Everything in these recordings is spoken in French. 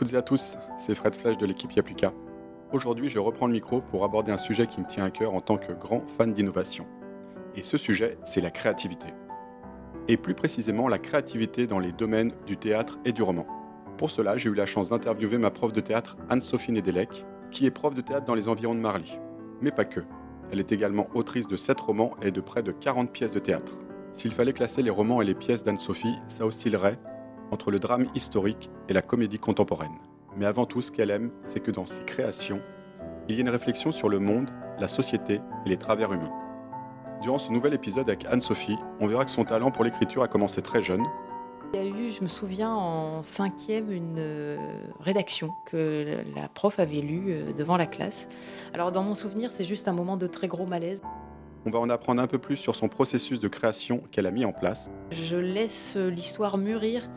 toutes et à tous, c'est Fred Flèche de l'équipe Yapluka. Aujourd'hui, je reprends le micro pour aborder un sujet qui me tient à cœur en tant que grand fan d'innovation. Et ce sujet, c'est la créativité. Et plus précisément, la créativité dans les domaines du théâtre et du roman. Pour cela, j'ai eu la chance d'interviewer ma prof de théâtre, Anne-Sophie Nedelec, qui est prof de théâtre dans les environs de Marly. Mais pas que. Elle est également autrice de 7 romans et de près de 40 pièces de théâtre. S'il fallait classer les romans et les pièces d'Anne-Sophie, ça oscillerait entre le drame historique et la comédie contemporaine. Mais avant tout, ce qu'elle aime, c'est que dans ses créations, il y a une réflexion sur le monde, la société et les travers humains. Durant ce nouvel épisode avec Anne-Sophie, on verra que son talent pour l'écriture a commencé très jeune. Il y a eu, je me souviens, en cinquième, une euh, rédaction que la prof avait lue euh, devant la classe. Alors dans mon souvenir, c'est juste un moment de très gros malaise. On va en apprendre un peu plus sur son processus de création qu'elle a mis en place. Je laisse l'histoire mûrir,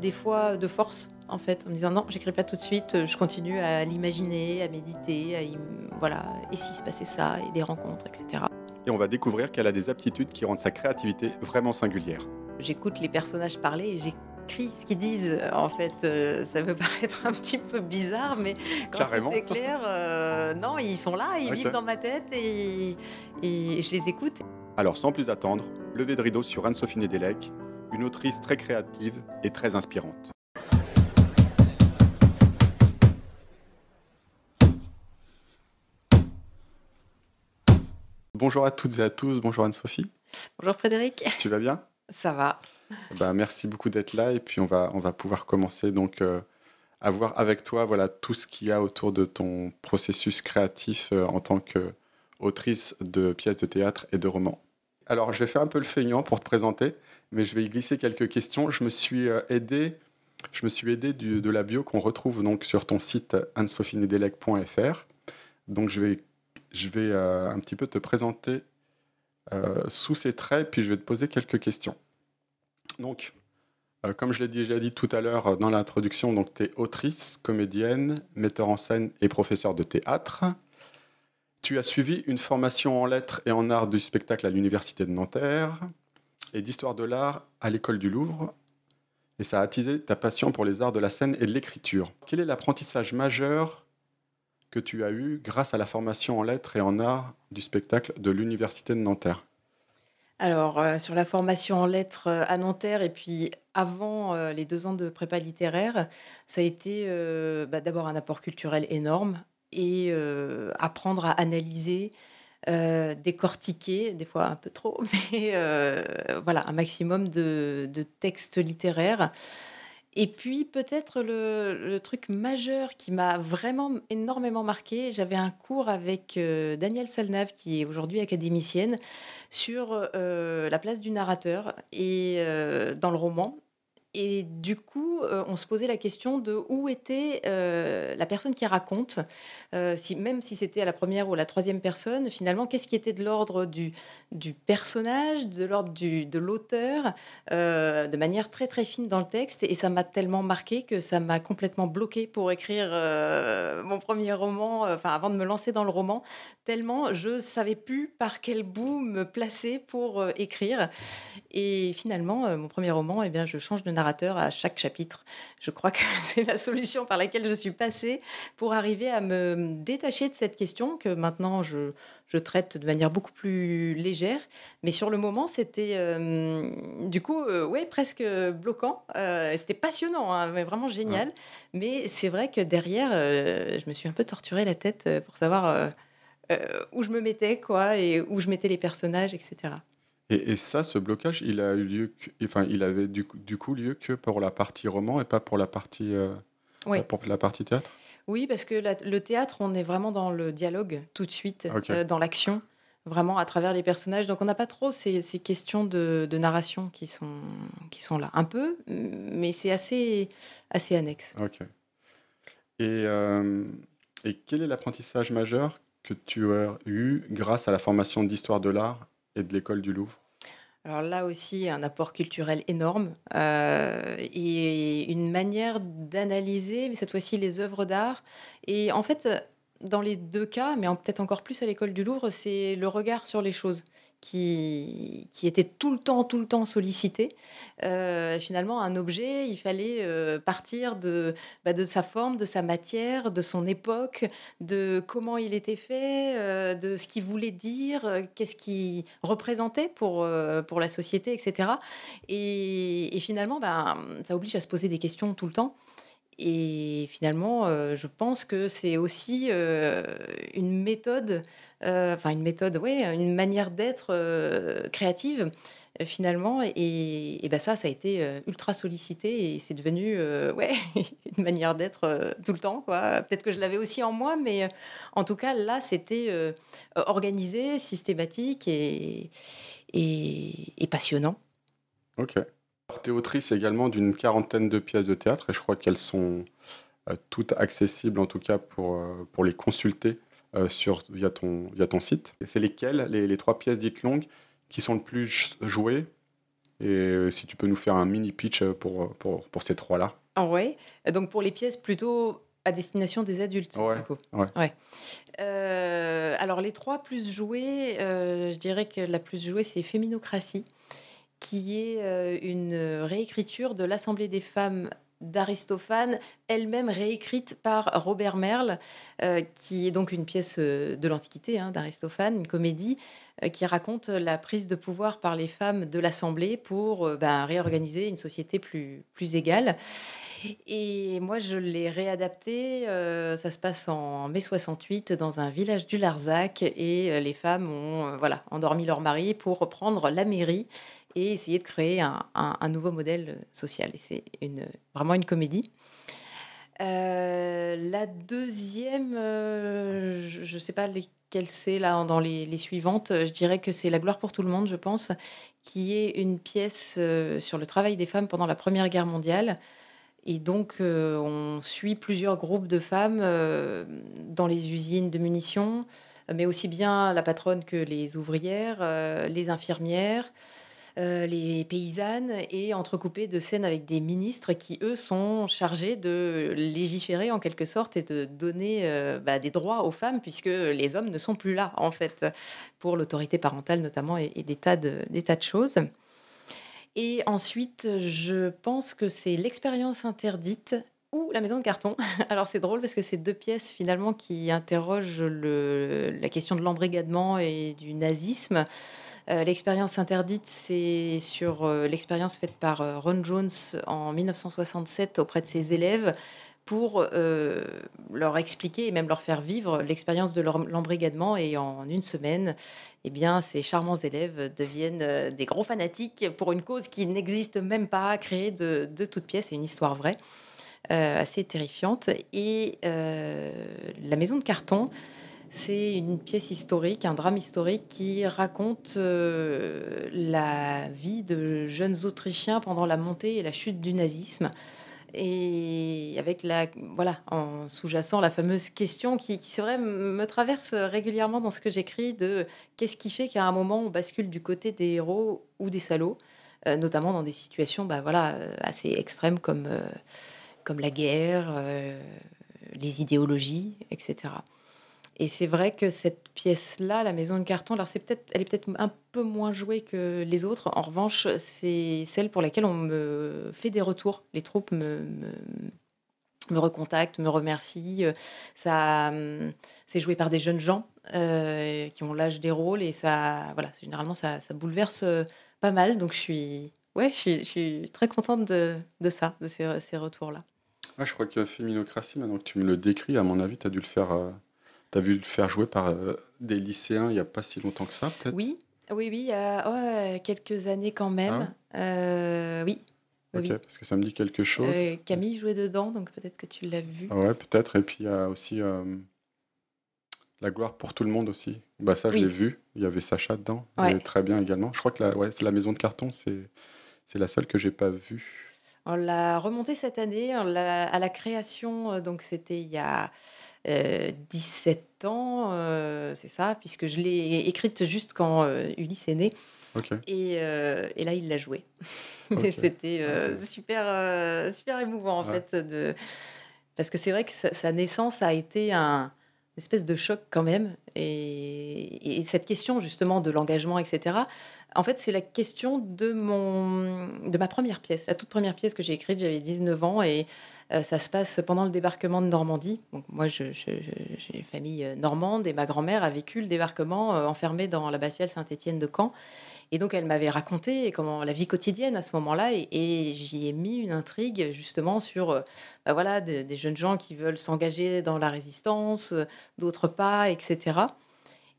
des fois de force, en fait, en me disant non, j'écris pas tout de suite, je continue à l'imaginer, à méditer, à y- voilà, et si se passait ça, et des rencontres, etc. Et on va découvrir qu'elle a des aptitudes qui rendent sa créativité vraiment singulière. J'écoute les personnages parler et j'écris ce qu'ils disent. En fait, euh, ça peut paraître un petit peu bizarre, mais quand Carrément. c'est clair, euh, non, ils sont là, ils vivent dans ma tête et, et je les écoute. Alors sans plus attendre, levée de rideau sur Anne-Sophie Nedelec, une autrice très créative et très inspirante. Bonjour à toutes et à tous, bonjour Anne-Sophie, Bonjour Frédéric, tu vas bien? Ça va. Bah, Merci beaucoup d'être là et puis on va, on va pouvoir commencer donc euh, à voir avec toi voilà, tout ce qu'il y a autour de ton processus créatif euh, en tant qu'autrice de pièces de théâtre et de romans. Alors je vais faire un peu le feignant pour te présenter, mais je vais y glisser quelques questions. Je me suis euh, aidé, je me suis aidé de la bio qu'on retrouve donc sur ton site anne-sophienedelec.fr. Donc je vais, je vais euh, un petit peu te présenter euh, sous ces traits, puis je vais te poser quelques questions. Donc, comme je l'ai déjà dit tout à l'heure dans l'introduction, donc tu es autrice, comédienne, metteur en scène et professeur de théâtre. Tu as suivi une formation en lettres et en art du spectacle à l'Université de Nanterre et d'histoire de l'art à l'École du Louvre. Et ça a attisé ta passion pour les arts de la scène et de l'écriture. Quel est l'apprentissage majeur que tu as eu grâce à la formation en lettres et en art du spectacle de l'Université de Nanterre? Alors, euh, sur la formation en lettres euh, à Nanterre et puis avant euh, les deux ans de prépa littéraire, ça a été bah, d'abord un apport culturel énorme et apprendre à analyser, euh, décortiquer, des fois un peu trop, mais euh, voilà, un maximum de, textes littéraires. Et puis peut-être le, le truc majeur qui m'a vraiment énormément marqué, j'avais un cours avec euh, Danielle Salnave, qui est aujourd'hui académicienne, sur euh, la place du narrateur et euh, dans le roman. Et du coup, euh, on se posait la question de où était euh, la personne qui raconte, euh, si, même si c'était à la première ou la troisième personne, finalement, qu'est-ce qui était de l'ordre du, personnage, de l'ordre de l'auteur, de manière très très fine dans le texte. Et ça m'a tellement marqué que ça m'a complètement bloqué pour écrire mon premier roman, enfin avant de me lancer dans le roman, tellement je savais plus par quel bout me placer pour écrire. Et finalement, mon premier roman, eh bien, je change de à chaque chapitre. Je crois que c'est la solution par laquelle je suis passée pour arriver à me détacher de cette question que maintenant je, je traite de manière beaucoup plus légère. Mais sur le moment, c'était euh, du coup, euh, ouais, presque bloquant. Euh, c'était passionnant, hein, mais vraiment génial. Mais c'est vrai que derrière, je me suis un peu torturé la tête pour savoir où je me mettais, quoi, et où je mettais les personnages, etc. Et, et ça, ce blocage, il a eu lieu, que- enfin, il avait du, coup- du coup lieu que pour la partie roman et pas pour la partie, euh, Oui. pour la partie théâtre? Oui, parce que la- le théâtre, on est vraiment dans le dialogue tout de suite, Ok. euh, dans l'action, vraiment à travers les personnages. Donc on n'a pas trop ces, ces questions de, de narration qui sont, qui sont là. Un peu, mais c'est assez, assez annexe. Ok. Et, euh, et quel est l'apprentissage majeur que tu as eu grâce à la formation d'histoire de l'art et de l'école du Louvre Alors là aussi, un apport culturel énorme euh, et une manière d'analyser, mais cette fois-ci, les œuvres d'art. Et en fait, dans les deux cas, mais peut-être encore plus à l'école du Louvre, c'est le regard sur les choses qui, était tout le temps, tout le temps sollicité. Euh, finalement, un objet, il fallait euh, partir de, bah, de sa forme, de sa matière, de son époque, de comment il était fait, euh, de ce qu'il voulait dire, qu'est-ce qu'il représentait pour, pour la société, etc. Et, finalement, bah, ça oblige à se poser des questions tout le temps. Et finalement, je pense que c'est aussi une méthode enfin une méthode, oui, une manière d'être euh, créative euh, finalement. Et, et ben ça, ça a été ultra sollicité et c'est devenu ouais, une manière d'être tout le temps. Quoi. Peut-être que je l'avais aussi en moi, mais en tout cas, là, c'était organisé, systématique et, et, passionnant. Ok. Tu es autrice également d'une quarantaine de pièces de théâtre et je crois qu'elles sont toutes accessibles, en tout cas pour, pour les consulter euh, sur, via, ton, via ton site. C'est lesquelles, les, les, trois pièces dites longues, qui sont le plus jouées? Et euh, si tu peux nous faire un mini pitch pour, pour, pour ces trois-là. Ah ouais, donc pour les pièces plutôt à destination des adultes. Ouais, ouais. ouais. Euh, alors les trois plus jouées, je dirais que la plus jouée c'est Féminocratie, qui est une réécriture de l'Assemblée des femmes d'Aristophane, elle-même réécrite par Robert Merle, euh, qui est donc une pièce euh, de l'Antiquité hein, d'Aristophane, une comédie euh, qui raconte la prise de pouvoir par les femmes de l'Assemblée pour ben, réorganiser une société plus, égale. Et moi, je l'ai réadapté. ça se passe en mai 68 dans un village du Larzac et les femmes ont voilà, endormi leur mari pour reprendre la mairie et essayer de créer un, nouveau modèle social. Et c'est vraiment une comédie. Euh, la deuxième, euh, je ne sais pas lesquelles c'est là dans les, suivantes. Je dirais que c'est La gloire pour tout le monde, je pense, qui est une pièce euh, sur le travail des femmes pendant la Première Guerre mondiale. Et donc, on suit plusieurs groupes de femmes dans les usines de munitions, mais aussi bien la patronne que les ouvrières, les infirmières. Euh, les paysannes et entrecoupées de scènes avec des ministres qui, eux, sont chargés de légiférer en quelque sorte et de donner euh, bah, des droits aux femmes, puisque les hommes ne sont plus là, en fait, pour l'autorité parentale notamment et, des, tas de, choses. Et ensuite, je pense que c'est l'expérience interdite ou la maison de carton. Alors c'est drôle parce que c'est deux pièces finalement qui interrogent la question de l'embrigadement et du nazisme. Euh, l'expérience interdite, c'est sur euh, l'expérience faite par euh, Ron Jones en 1967 auprès de ses élèves pour leur expliquer et même leur faire vivre l'expérience de l'embrigadement. Et en une semaine, eh bien, ces charmants élèves deviennent des gros fanatiques pour une cause qui n'existe même pas, créée de, de toutes pièces. C'est une histoire vraie, assez terrifiante. Et la maison de carton, c'est une pièce historique, un drame historique qui raconte euh, la vie de jeunes Autrichiens pendant la montée et la chute du nazisme. Et avec la, voilà, en sous-jacent la fameuse question qui, qui c'est vrai, me traverse régulièrement dans ce que j'écris de qu'est-ce qui fait qu'à un moment on bascule du côté des héros ou des salauds, euh, notamment dans des situations bah, voilà, assez extrêmes comme, euh, comme la guerre, les idéologies, etc. Et c'est vrai que cette pièce-là, La Maison de Carton, alors c'est peut-être, elle est peut-être un peu moins jouée que les autres. En revanche, c'est celle pour laquelle on me fait des retours. Les troupes me, me, recontactent, me remercient. Ça, c'est joué par des jeunes gens euh, qui ont l'âge des rôles et ça, voilà, généralement ça, bouleverse pas mal. Donc je suis, ouais, je suis, très contente de, ça, de ces, retours-là. je crois que Féminocratie, maintenant que tu me le décris, à mon avis, tu as dû le faire. Euh, tu as vu le faire jouer par euh, des lycéens il n'y a pas si longtemps que ça, peut-être? Oui, oui, oui, il y a quelques années quand même. Ah euh, oui. Ok, parce que ça me dit quelque chose. Euh, Camille jouait dedans, donc peut-être que tu l'as vu. Ah ouais, peut-être. Et puis il y a aussi La gloire pour tout le monde aussi. Bah, ça, je l'ai vu. Il y avait Sacha dedans. très bien également. Je crois que la, ouais, c'est la maison de carton. C'est, c'est la seule que j'ai pas vue. On l'a remontée cette année à la création. Donc c'était il y a 17 euh, ans, euh, c'est ça, puisque je l'ai écrite juste quand euh, Ulysse est né. Et, et, là, il l'a joué. C'était ah, super, super émouvant, en fait. De... Parce que c'est vrai que sa, naissance a été un, espèce de choc quand même. Et, cette question justement de l'engagement, etc., en fait, c'est la question de, mon, de ma première pièce. La toute première pièce que j'ai écrite, j'avais 19 ans et euh, ça se passe pendant le débarquement de Normandie. Donc, moi, j'ai une famille euh, normande et ma grand-mère a vécu le débarquement euh, enfermée dans l'abbatiale Saint-Étienne de Caen. Et donc, elle m'avait raconté comment la vie quotidienne à ce moment-là, et, j'y ai mis une intrigue justement sur bah voilà, des, jeunes gens qui veulent s'engager dans la résistance, d'autres pas, etc.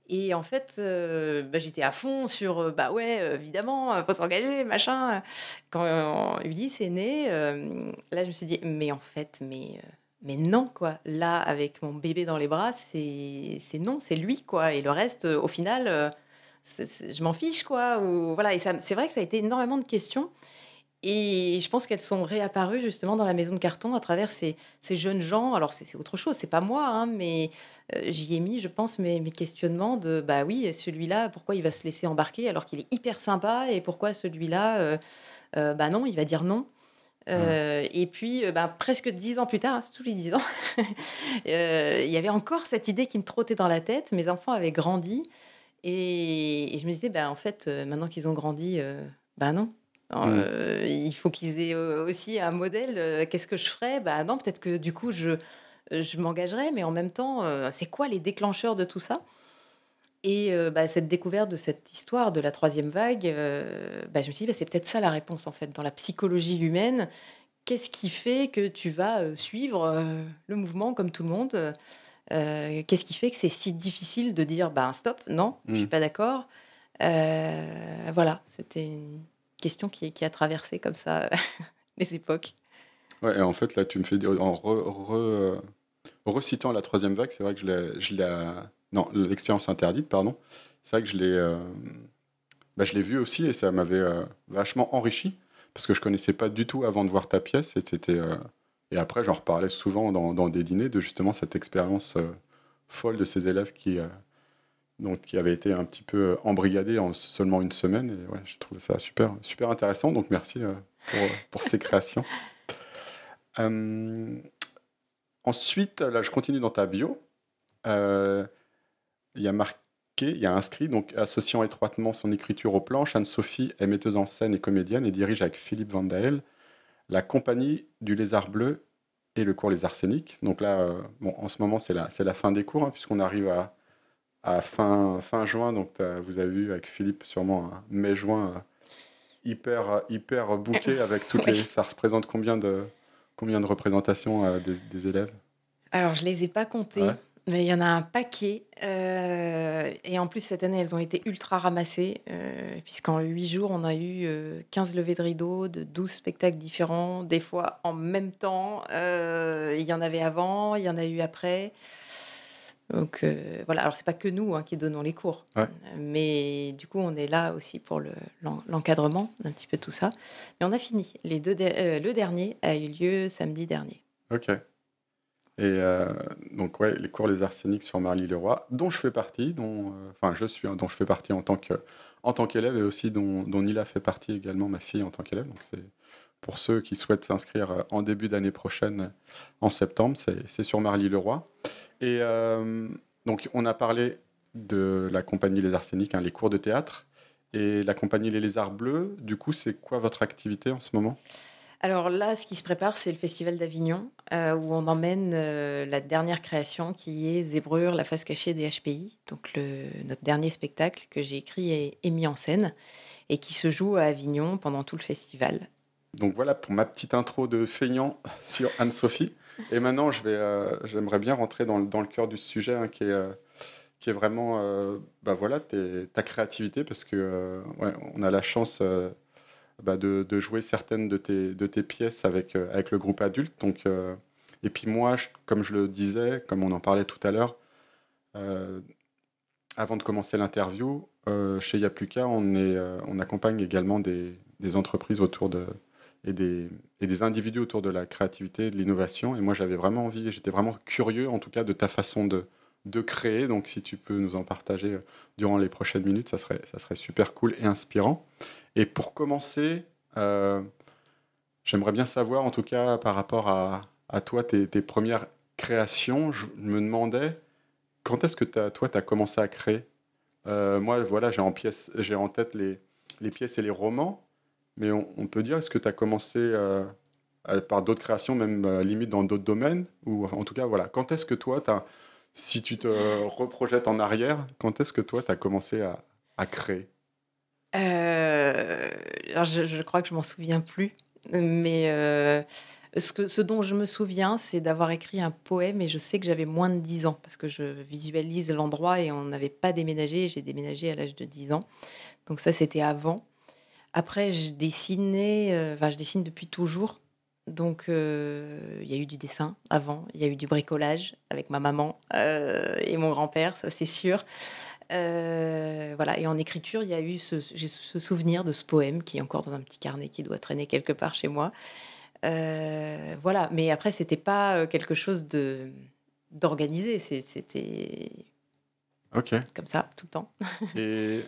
Et en fait, euh, bah, j'étais à fond sur bah ouais, évidemment, faut s'engager, machin. Quand Ulysse est né, là, je me suis dit, mais en fait, mais mais non, quoi. Là, avec mon bébé dans les bras, c'est non, c'est lui, quoi. Et le reste, au final, je m'en fiche, quoi. Ou, voilà. Et c'est vrai que ça a été énormément de questions. Et je pense qu'elles sont réapparues justement dans la maison de carton à travers ces, ces jeunes gens. Alors c'est autre chose, c'est pas moi, hein, mais euh, j'y ai mis, je pense, mes, mes, questionnements de bah oui, celui-là, pourquoi il va se laisser embarquer alors qu'il est hyper sympa et pourquoi celui-là, euh, euh, bah non, il va dire non. Et puis, bah, presque dix ans plus tard, hein, tous les dix ans, il y avait encore cette idée qui me trottait dans la tête. Mes enfants avaient grandi. Et, je me disais, bah, en fait, euh, maintenant qu'ils ont grandi, ben non. Mmh. Euh, il faut qu'ils aient aussi un modèle. Qu'est-ce que je ferais? Bah non, peut-être que du coup, je, je m'engagerais, mais en même temps, c'est quoi les déclencheurs de tout ça? Et bah, cette découverte de cette histoire de la troisième vague, bah, je me suis dit, bah, c'est peut-être ça la réponse, en fait, dans la psychologie humaine. Qu'est-ce qui fait que tu vas suivre le mouvement comme tout le monde? Euh, qu'est-ce qui fait que c'est si difficile de dire ben stop, non, je ne suis mm. pas d'accord euh, Voilà, c'était une question qui, a traversé comme ça les époques. Ouais, et en fait, là, tu me fais dire, en re, recitant la troisième vague, c'est vrai que je l'ai. Non, l'expérience interdite, pardon. C'est vrai que je l'ai euh, bah, vu aussi et ça m'avait vachement enrichi parce que je connaissais pas du tout avant de voir ta pièce et c'était et après, j'en reparlais souvent dans, des dîners de justement cette expérience euh, folle de ces élèves qui, euh, donc, qui avaient été un petit peu embrigadés en seulement une semaine. Et ouais, j'ai trouvé ça super, super intéressant. Donc merci euh, pour, pour, ces créations. ensuite, là, je continue dans ta bio. Il y a marqué, il y a inscrit, donc associant étroitement son écriture aux planches, Anne-Sophie est metteuse en scène et comédienne et dirige avec Philippe Vandael la compagnie du lézard bleu et le cours Les Arséniques. Donc là, euh, bon, en ce moment, c'est la, c'est la fin des cours, hein, puisqu'on arrive à, à, fin, fin juin. Donc vous avez vu avec Philippe sûrement un mai-juin euh, hyper, hyper bouqué avec toutes les. Ça représente combien de, combien de représentations euh, des, élèves? Alors, je les ai pas comptés. Mais il y en a un paquet. Euh, et en plus, cette année, elles ont été ultra ramassées, euh, puisqu'en 8 jours, on a eu 15 euh, levées de rideaux de 12 spectacles différents, des fois en même temps. il y en avait avant, il y en a eu après. Donc voilà, alors c'est pas que nous hein, qui donnons les cours, mais du coup on est là aussi pour l'encadrement d'un petit peu tout ça. Mais on a fini. Les deux le dernier a eu lieu samedi dernier. Ok. Et euh, donc, ouais, les cours Les Arséniques sur Marly-le-Roi, dont je fais partie, dont, euh, enfin, je suis, dont je fais partie en tant que, en tant qu'élève et aussi dont, dont Nila fait partie également, ma fille, en tant qu'élève. Donc, c'est pour ceux qui souhaitent s'inscrire euh, en début d'année prochaine, en septembre, c'est sur Marly-le-Roi. Et donc, on a parlé de la compagnie Les Arséniques, hein, les cours de théâtre, et la compagnie Les Lézards Bleus. Du coup, c'est quoi votre activité en ce moment? Alors là, ce qui se prépare, c'est le Festival d'Avignon, euh, où on emmène euh, la dernière création qui est Zébrure, la face cachée des HPI, donc notre dernier spectacle que j'ai écrit et, mis en scène, et qui se joue à Avignon pendant tout le festival. Donc voilà pour ma petite intro de feignant sur Anne-Sophie. Et maintenant, je vais, euh, j'aimerais bien rentrer dans, le cœur du sujet, hein, qui, est, qui est vraiment bah voilà, ta créativité, parce que on a la chance bah, de, jouer certaines de tes, pièces avec, euh, le groupe adulte. Donc, euh, et puis moi, comme je le disais, comme on en parlait tout à l'heure, euh, avant de commencer l'interview, chez Yapluka, on, est, on accompagne également des, entreprises autour de, et, des, individus autour de la créativité, de l'innovation. Et moi, j'avais vraiment envie, j'étais vraiment curieux en tout cas de ta façon de, créer. Donc, si tu peux nous en partager euh, durant les prochaines minutes, ça serait, super cool et inspirant. Et pour commencer, euh, j'aimerais bien savoir, en tout cas, par rapport à, toi, tes, premières créations, je me demandais quand est-ce que toi, tu as commencé à créer? Moi, voilà, j'ai en, en tête les pièces et les romans, mais on, peut dire, est-ce que tu as commencé par d'autres créations, même limite dans d'autres domaines? Ou en tout cas, voilà, quand est-ce que toi, as, si tu te reprojettes en arrière, quand est-ce que toi, tu as commencé à, créer? Alors je, crois que je m'en souviens plus, mais ce, que, ce dont je me souviens, c'est d'avoir écrit un poème et je sais que j'avais moins de 10 ans parce que je visualise l'endroit et on n'avait pas déménagé. J'ai déménagé à l'âge de 10 ans. Donc ça, c'était avant. Après, je dessinais, euh, enfin, je dessine depuis toujours. Donc, euh, il y a eu du dessin avant, il y a eu du bricolage avec ma maman euh, et mon grand-père, ça c'est sûr. voilà, et en écriture, il y a eu ce, j'ai ce souvenir de ce poème qui est encore dans un petit carnet qui doit traîner quelque part chez moi. Voilà, mais après, c'était pas quelque chose de d'organisé, c'était ok comme ça, tout le temps. et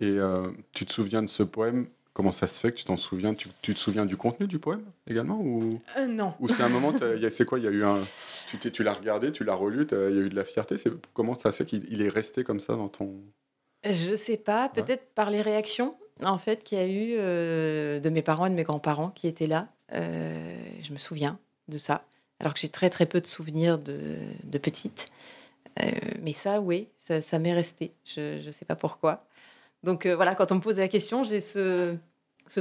et euh, tu te souviens de ce poème? Comment ça se fait que tu t'en souviens? Tu, tu, te souviens du contenu du poème également ou? Non. Ou c'est un moment, c'est quoi? Il y a eu un, tu, tu l'as regardé, tu l'as relu, il y a eu de la fierté? Comment ça se fait qu'il est resté comme ça dans ton? Je sais pas, peut-être par les réactions en fait qu'il y a eu de mes parents et de mes grands-parents qui étaient là euh, je me souviens de ça, alors que j'ai très très peu de souvenirs de, de petite. Euh, mais ça, oui, ça, m'est resté. Je ne sais pas pourquoi. Donc euh, voilà, quand on me pose la question, j'ai ce,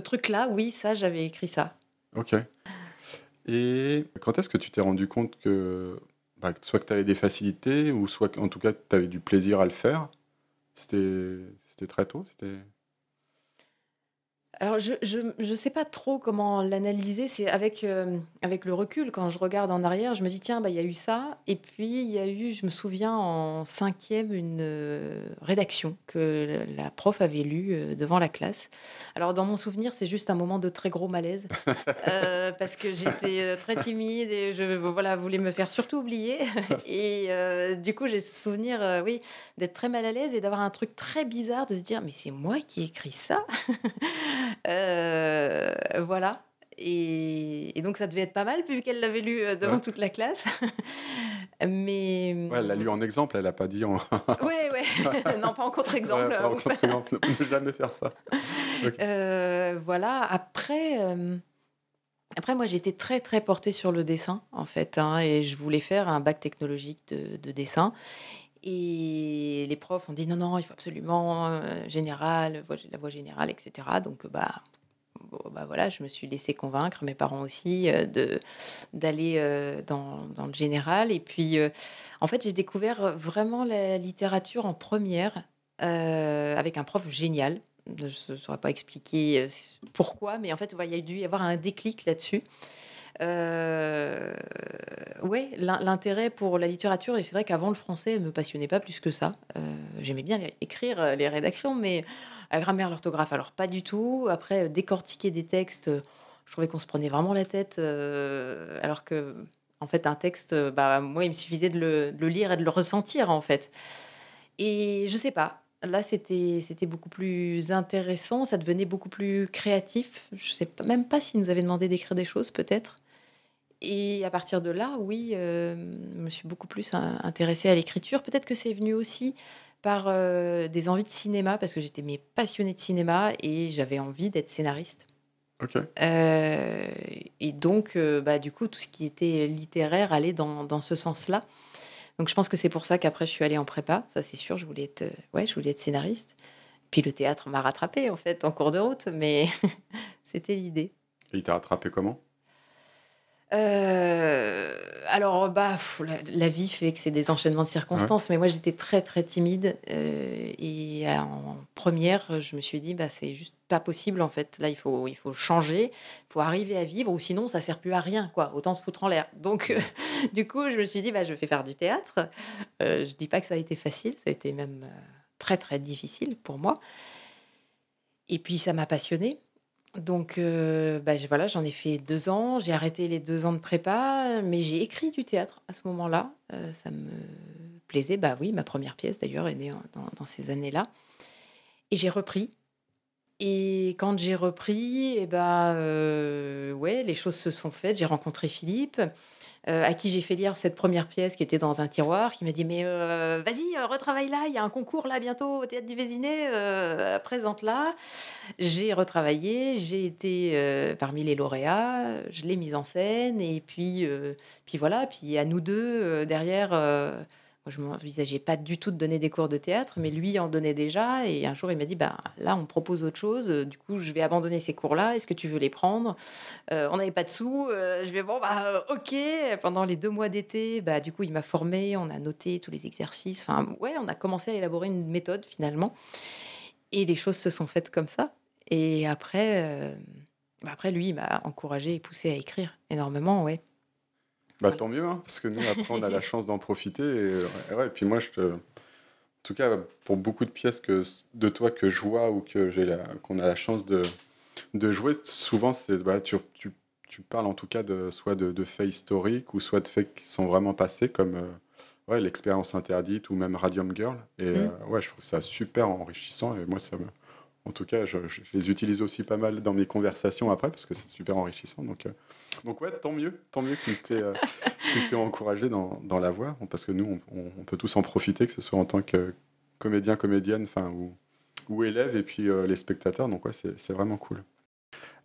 truc-là. Oui, ça, j'avais écrit ça. Ok. Et quand est-ce que tu t'es rendu compte que bah, soit que tu avais des facilités, ou soit en tout cas que tu avais du plaisir à le faire C'était très tôt C'était alors je je sais pas trop comment l'analyser, c'est avec, euh, avec le recul, quand je regarde en arrière, je me dis: «Tiens, bah, il y a eu ça» et puis il y a eu, je me souviens en cinquième une, euh, rédaction que la prof avait lue, euh, devant la classe. Alors dans mon souvenir, c'est juste un moment de très gros malaise, parce que j'étais, très timide et je voilà, voulais me faire surtout oublier et du coup, j'ai ce souvenir, oui, d'être très mal à l'aise et d'avoir un truc très bizarre, de se dire: «Mais c'est moi qui ai écrit ça?» Euh, voilà. Et, donc ça devait être pas mal vu qu'elle l'avait lu euh, devant toute la classe. Mais ouais, elle l'a lu en exemple, elle a pas dit en. ouais, ouais. non, pas en contre-exemple. en contre-exemple. ne peut jamais faire ça. Euh, voilà. Après. Après, moi, j'étais très, très portée sur le dessin, en fait, hein, et je voulais faire un bac technologique de, de dessin. Et les profs ont dit non, non, il faut absolument euh, général, la voie générale, etc. Donc, bah, bah voilà, je me suis laissée convaincre, mes parents aussi, euh, d'aller euh, dans, dans, le général. Et puis, en fait, j'ai découvert vraiment la littérature en première avec un prof génial. Je ne saurais pas expliquer pourquoi, mais en fait, il y a dû y avoir un déclic là-dessus. Euh, ouais, l'intérêt pour la littérature, et c'est vrai qu'avant le français me passionnait pas plus que ça. Euh, j'aimais bien écrire euh, les rédactions, mais la grammaire, l'orthographe, alors pas du tout. Après, décortiquer des textes, je trouvais qu'on se prenait vraiment la tête, alors que, en fait, un texte, bah, moi, il me suffisait de le, lire et de le ressentir, en fait. Et je sais pas. Là, c'était beaucoup plus intéressant, ça devenait beaucoup plus créatif. Je sais même pas s'ils nous avaient demandé d'écrire des choses, peut-être. Et à partir de là, oui, euh, je me suis beaucoup plus intéressée à l'écriture. Peut-être que c'est venu aussi par euh, des envies de cinéma, parce que j'étais mais passionnée de cinéma et j'avais envie d'être scénariste. Ok. Euh, et donc, bah, du coup, tout ce qui était littéraire allait dans, dans ce sens-là. Donc, je pense que c'est pour ça qu'après, je suis allée en prépa. Ça, c'est sûr, je voulais être, ouais, je voulais être scénariste. Puis le théâtre m'a rattrapée, en fait, en cours de route, mais c'était l'idée. Et il t'a rattrapé comment? Euh, alors, bah, la, vie fait que c'est des enchaînements de circonstances, mais moi j'étais très très timide euh, et en première, je me suis dit, bah, c'est juste pas possible en fait. Là, il faut, il faut changer, il faut arriver à vivre, ou sinon ça sert plus à rien, quoi. Autant se foutre en l'air. Donc, euh, du coup, je me suis dit, bah, je vais faire du théâtre. je dis pas que ça a été facile, ça a été même très très difficile pour moi. Et puis ça m'a passionnée. Donc, euh, bah, voilà, j'en ai fait deux ans. J'ai arrêté les deux ans de prépa, mais j'ai écrit du théâtre à ce moment-là. Euh, ça me plaisait. Bah oui, ma première pièce d'ailleurs est née dans, ces années-là. Et j'ai repris. Et quand j'ai repris, eh bah, euh, ouais, les choses se sont faites. J'ai rencontré Philippe. Euh, à qui j'ai fait lire cette première pièce qui était dans un tiroir, qui m'a dit Mais euh, vas-y, euh, retravaille là, il y a un concours là bientôt au Théâtre du Vésiné, présente-la. J'ai retravaillé, j'ai été parmi les lauréats, je l'ai mise en scène, et puis, puis voilà, puis à nous deux, derrière je ne m'envisageais pas du tout de donner des cours de théâtre, mais lui en donnait déjà. Et un jour, il m'a dit bah, Là, on propose autre chose. Du coup, je vais abandonner ces cours-là. Est-ce que tu veux les prendre? Euh, On n'avait pas de sous. Euh, je vais Bon, bah, euh, OK. Pendant les deux mois d'été, bah, du coup, il m'a formé. On a noté tous les exercices. Enfin, ouais, on a commencé à élaborer une méthode finalement. Et les choses se sont faites comme ça. Et après, après lui, il m'a encouragé et poussé à écrire énormément, ouais. Bah, tant mieux, hein, parce que nous, après, on a la chance d'en profiter. Et, ouais, et puis moi, je te... en tout cas, pour beaucoup de pièces que, de toi que je vois ou que j'ai la... qu'on a la chance de, de jouer, souvent, c'est, bah, tu, tu, tu, parles en tout cas de, soit de, de, faits historiques ou soit de faits qui sont vraiment passés, comme euh, ouais, l'expérience interdite ou même Radium Girl. Et mmh. euh, ouais, je trouve ça super enrichissant et moi, ça me en tout cas, je, les utilise aussi pas mal dans mes conversations après parce que c'est super enrichissant. Donc, euh, donc ouais, tant mieux, tant mieux qu'il t'ait euh, encouragé dans, la voix parce que nous, on, peut tous en profiter, que ce soit en tant que comédien, comédienne, enfin ou, élève et puis euh, les spectateurs. Donc ouais, c'est vraiment cool.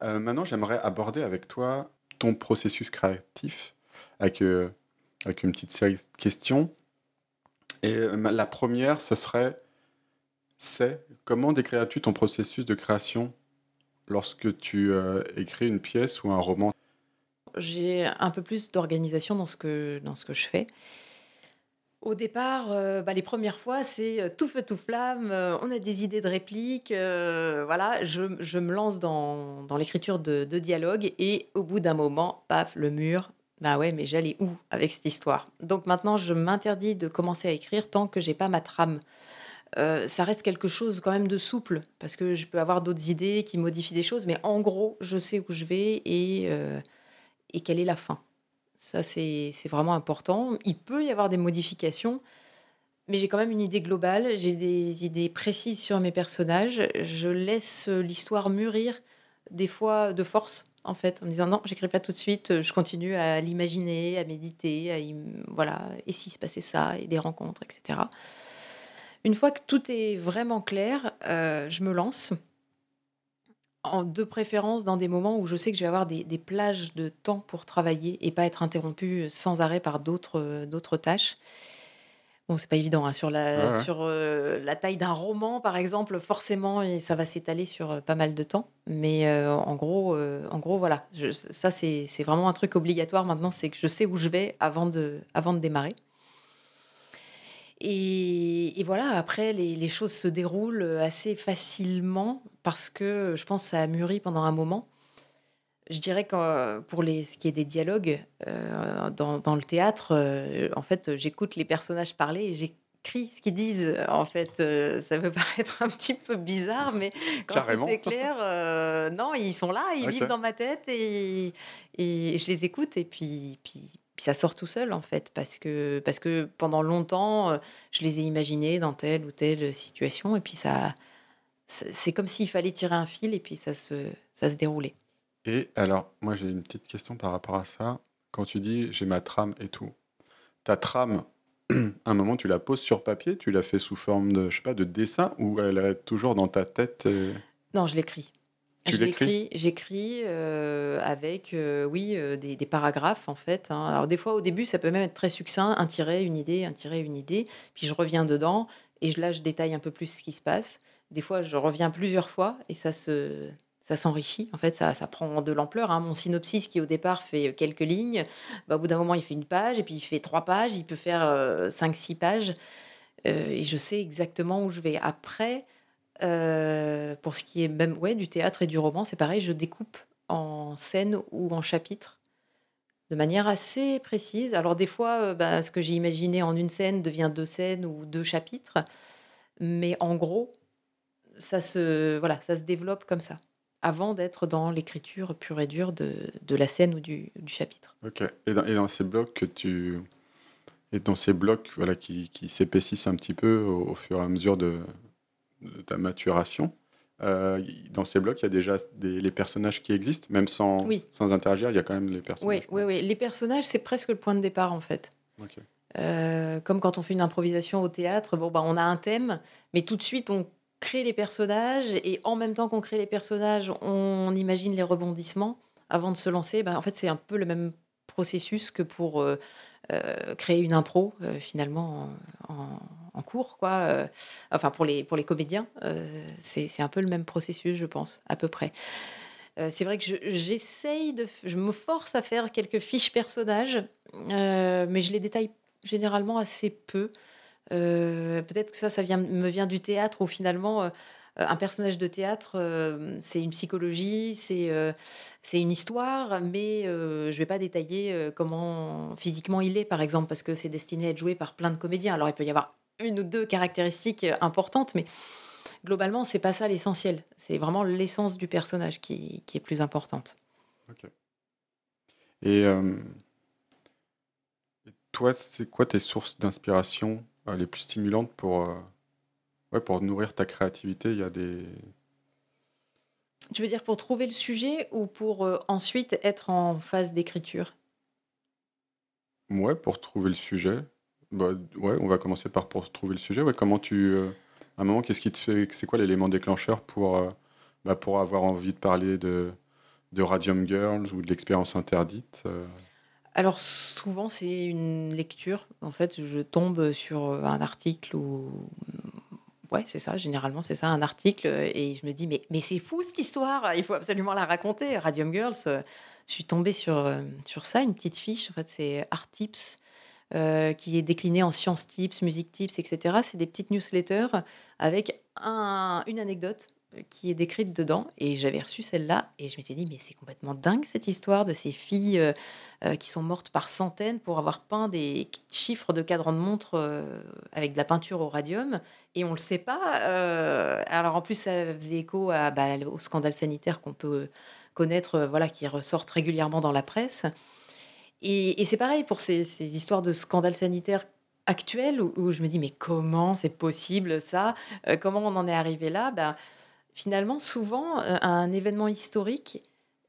maintenant, j'aimerais aborder avec toi ton processus créatif avec, avec une petite série de questions. Et la première, ce serait c'est comment décrirais-tu ton processus de création lorsque tu euh, écris une pièce ou un roman? J'ai un peu plus d'organisation dans, ce que, dans ce que je fais. Au départ, euh, bah, les premières fois, c'est euh, tout feu, tout flamme, on a des idées de répliques, voilà, je, je, me lance dans, dans l'écriture de, de dialogue et au bout d'un moment, paf, le mur, bah ouais, mais j'allais où avec cette histoire? Donc maintenant, je m'interdis de commencer à écrire tant que j'ai pas ma trame. Euh, ça reste quelque chose quand même de souple, parce que je peux avoir d'autres idées qui modifient des choses, mais en gros, je sais où je vais et, euh, quelle est la fin. Ça, c'est vraiment important. Il peut y avoir des modifications, mais j'ai quand même une idée globale, j'ai des idées précises sur mes personnages. Je laisse l'histoire mûrir, des fois de force, en fait, en me disant non, j'écris pas tout de suite, je continue à l'imaginer, à méditer, à voilà, et si se passait ça, et des rencontres, etc. Une fois que tout est vraiment clair, euh, je me lance. En, de préférence dans des moments où je sais que je vais avoir des, plages de temps pour travailler et pas être interrompu sans arrêt par d'autres d'autres tâches. Bon, c'est pas évident. Hein. Sur, la, sur euh, la taille d'un roman, par exemple, forcément, et ça va s'étaler sur euh, pas mal de temps. Mais en, gros, en gros, voilà. ça, c'est vraiment un truc obligatoire maintenant, c'est que je sais où je vais avant de, avant de démarrer. Et, voilà, après, les, choses se déroulent assez facilement parce que je pense que ça a mûri pendant un moment. Je dirais que pour les, ce qui est des dialogues euh, dans, le théâtre, euh, en fait, j'écoute les personnages parler et j'écris ce qu'ils disent. En fait, euh, ça peut paraître un petit peu bizarre, mais quand c'est clair, non, ils sont là, ils vivent dans ma tête et, et je les écoute et puis, puis, puis ça sort tout seul en fait, parce que, parce que pendant longtemps, euh, je les ai imaginés dans telle ou telle situation, et puis ça, c'est comme s'il fallait tirer un fil, et puis ça se, ça se déroulait. Et alors, moi j'ai une petite question par rapport à ça. Quand tu dis j'ai ma trame et tout, ta trame, à un moment tu la poses sur papier, tu la fais sous forme de, je sais pas, de dessin, ou elle est toujours dans ta tête Non, je l'écris. J'écris, j'écris euh, avec, euh, oui, euh, des, paragraphes en fait. Hein. Alors des fois, au début, ça peut même être très succinct, un tiret, une idée, un tiret, une idée. Puis je reviens dedans et là, je détaille un peu plus ce qui se passe. Des fois, je reviens plusieurs fois et ça se, ça s'enrichit. En fait, ça, ça prend de l'ampleur. Hein. Mon synopsis qui au départ fait quelques lignes, bah, au bout d'un moment, il fait une page et puis il fait trois pages. Il peut faire cinq, six pages et je sais exactement où je vais. Après. Euh, pour ce qui est même du théâtre et du roman, c'est pareil, je découpe en scènes ou en chapitres de manière assez précise. Alors des fois, euh, bah, ce que j'ai imaginé en une scène devient deux scènes ou deux chapitres, mais en gros, ça se, voilà, ça se développe comme ça, avant d'être dans l'écriture pure et dure de, la scène ou du, chapitre. Ok. Et dans, et dans, ces blocs que tu... Et dans ces blocs voilà, qui, qui s'épaississent un petit peu au fur et à mesure de, de ta maturation. euh, dans ces blocs, il y a déjà des, les personnages qui existent, même sans, sans interagir, il y a quand même les personnages. Oui, oui, oui. Les personnages, c'est presque le point de départ, en fait. Euh, comme quand on fait une improvisation au théâtre, bon, bah, on a un thème, mais tout de suite, on crée les personnages, et en même temps qu'on crée les personnages, on imagine les rebondissements. Avant de se lancer, bah, en fait, c'est un peu le même processus que pour euh, créer une impro, finalement, en, en cours, quoi. Euh, enfin, pour les, pour les comédiens, euh, c'est un peu le même processus, je pense, à peu près. Euh, c'est vrai que j'essaye de. Je me force à faire quelques fiches personnages, mais je les détaille généralement assez peu. Peut-être que ça, ça vient, me vient du théâtre où finalement. un personnage de théâtre, c'est une psychologie, c'est une histoire, mais je ne vais pas détailler comment physiquement il est, par exemple, parce que c'est destiné à être joué par plein de comédiens. Alors il peut y avoir une ou deux caractéristiques euh, importantes, mais globalement, c'est pas ça l'essentiel. C'est vraiment l'essence du personnage qui, qui, est plus importante. Ok. Et, euh, toi, c'est quoi tes sources d'inspiration euh, les plus stimulantes pour, ouais, pour nourrir ta créativité? Il y a des. Tu veux dire pour trouver le sujet ou pour ensuite être en phase d'écriture? Ouais, pour trouver le sujet. Bah, ouais, on va commencer par pour trouver le sujet. Ouais, comment tu, euh, à un moment, qu'est-ce qui te fait, c'est quoi l'élément déclencheur pour, euh, bah, pour avoir envie de parler de, de Radium Girls ou de l'expérience interdite euh? Alors souvent c'est une lecture. En fait, je tombe sur un article ou ouais, c'est ça. Généralement, c'est ça, un article, et je me dis mais mais c'est fou cette histoire. Il faut absolument la raconter. Radium Girls. je suis tombée sur sur ça, une petite fiche. En fait, c'est Art Tips euh, qui est décliné en science tips, musique tips, etc. C'est des petites newsletters avec une anecdote qui est décrite dedans. Et j'avais reçu celle-là et je m'étais dit, mais c'est complètement dingue cette histoire de ces filles euh, euh, qui sont mortes par centaines pour avoir peint des chiffres de cadran de montre avec de la peinture au radium. Et on ne le sait pas. alors en plus, ça faisait écho à, bah, au scandale sanitaire qu'on peut connaître, voilà, qui ressortent régulièrement dans la presse. Et, c'est pareil pour ces, histoires de scandales sanitaires actuels où, je me dis mais comment c'est possible ça? Euh, Comment on en est arrivé là? Ben, Finalement, souvent, euh, un événement historique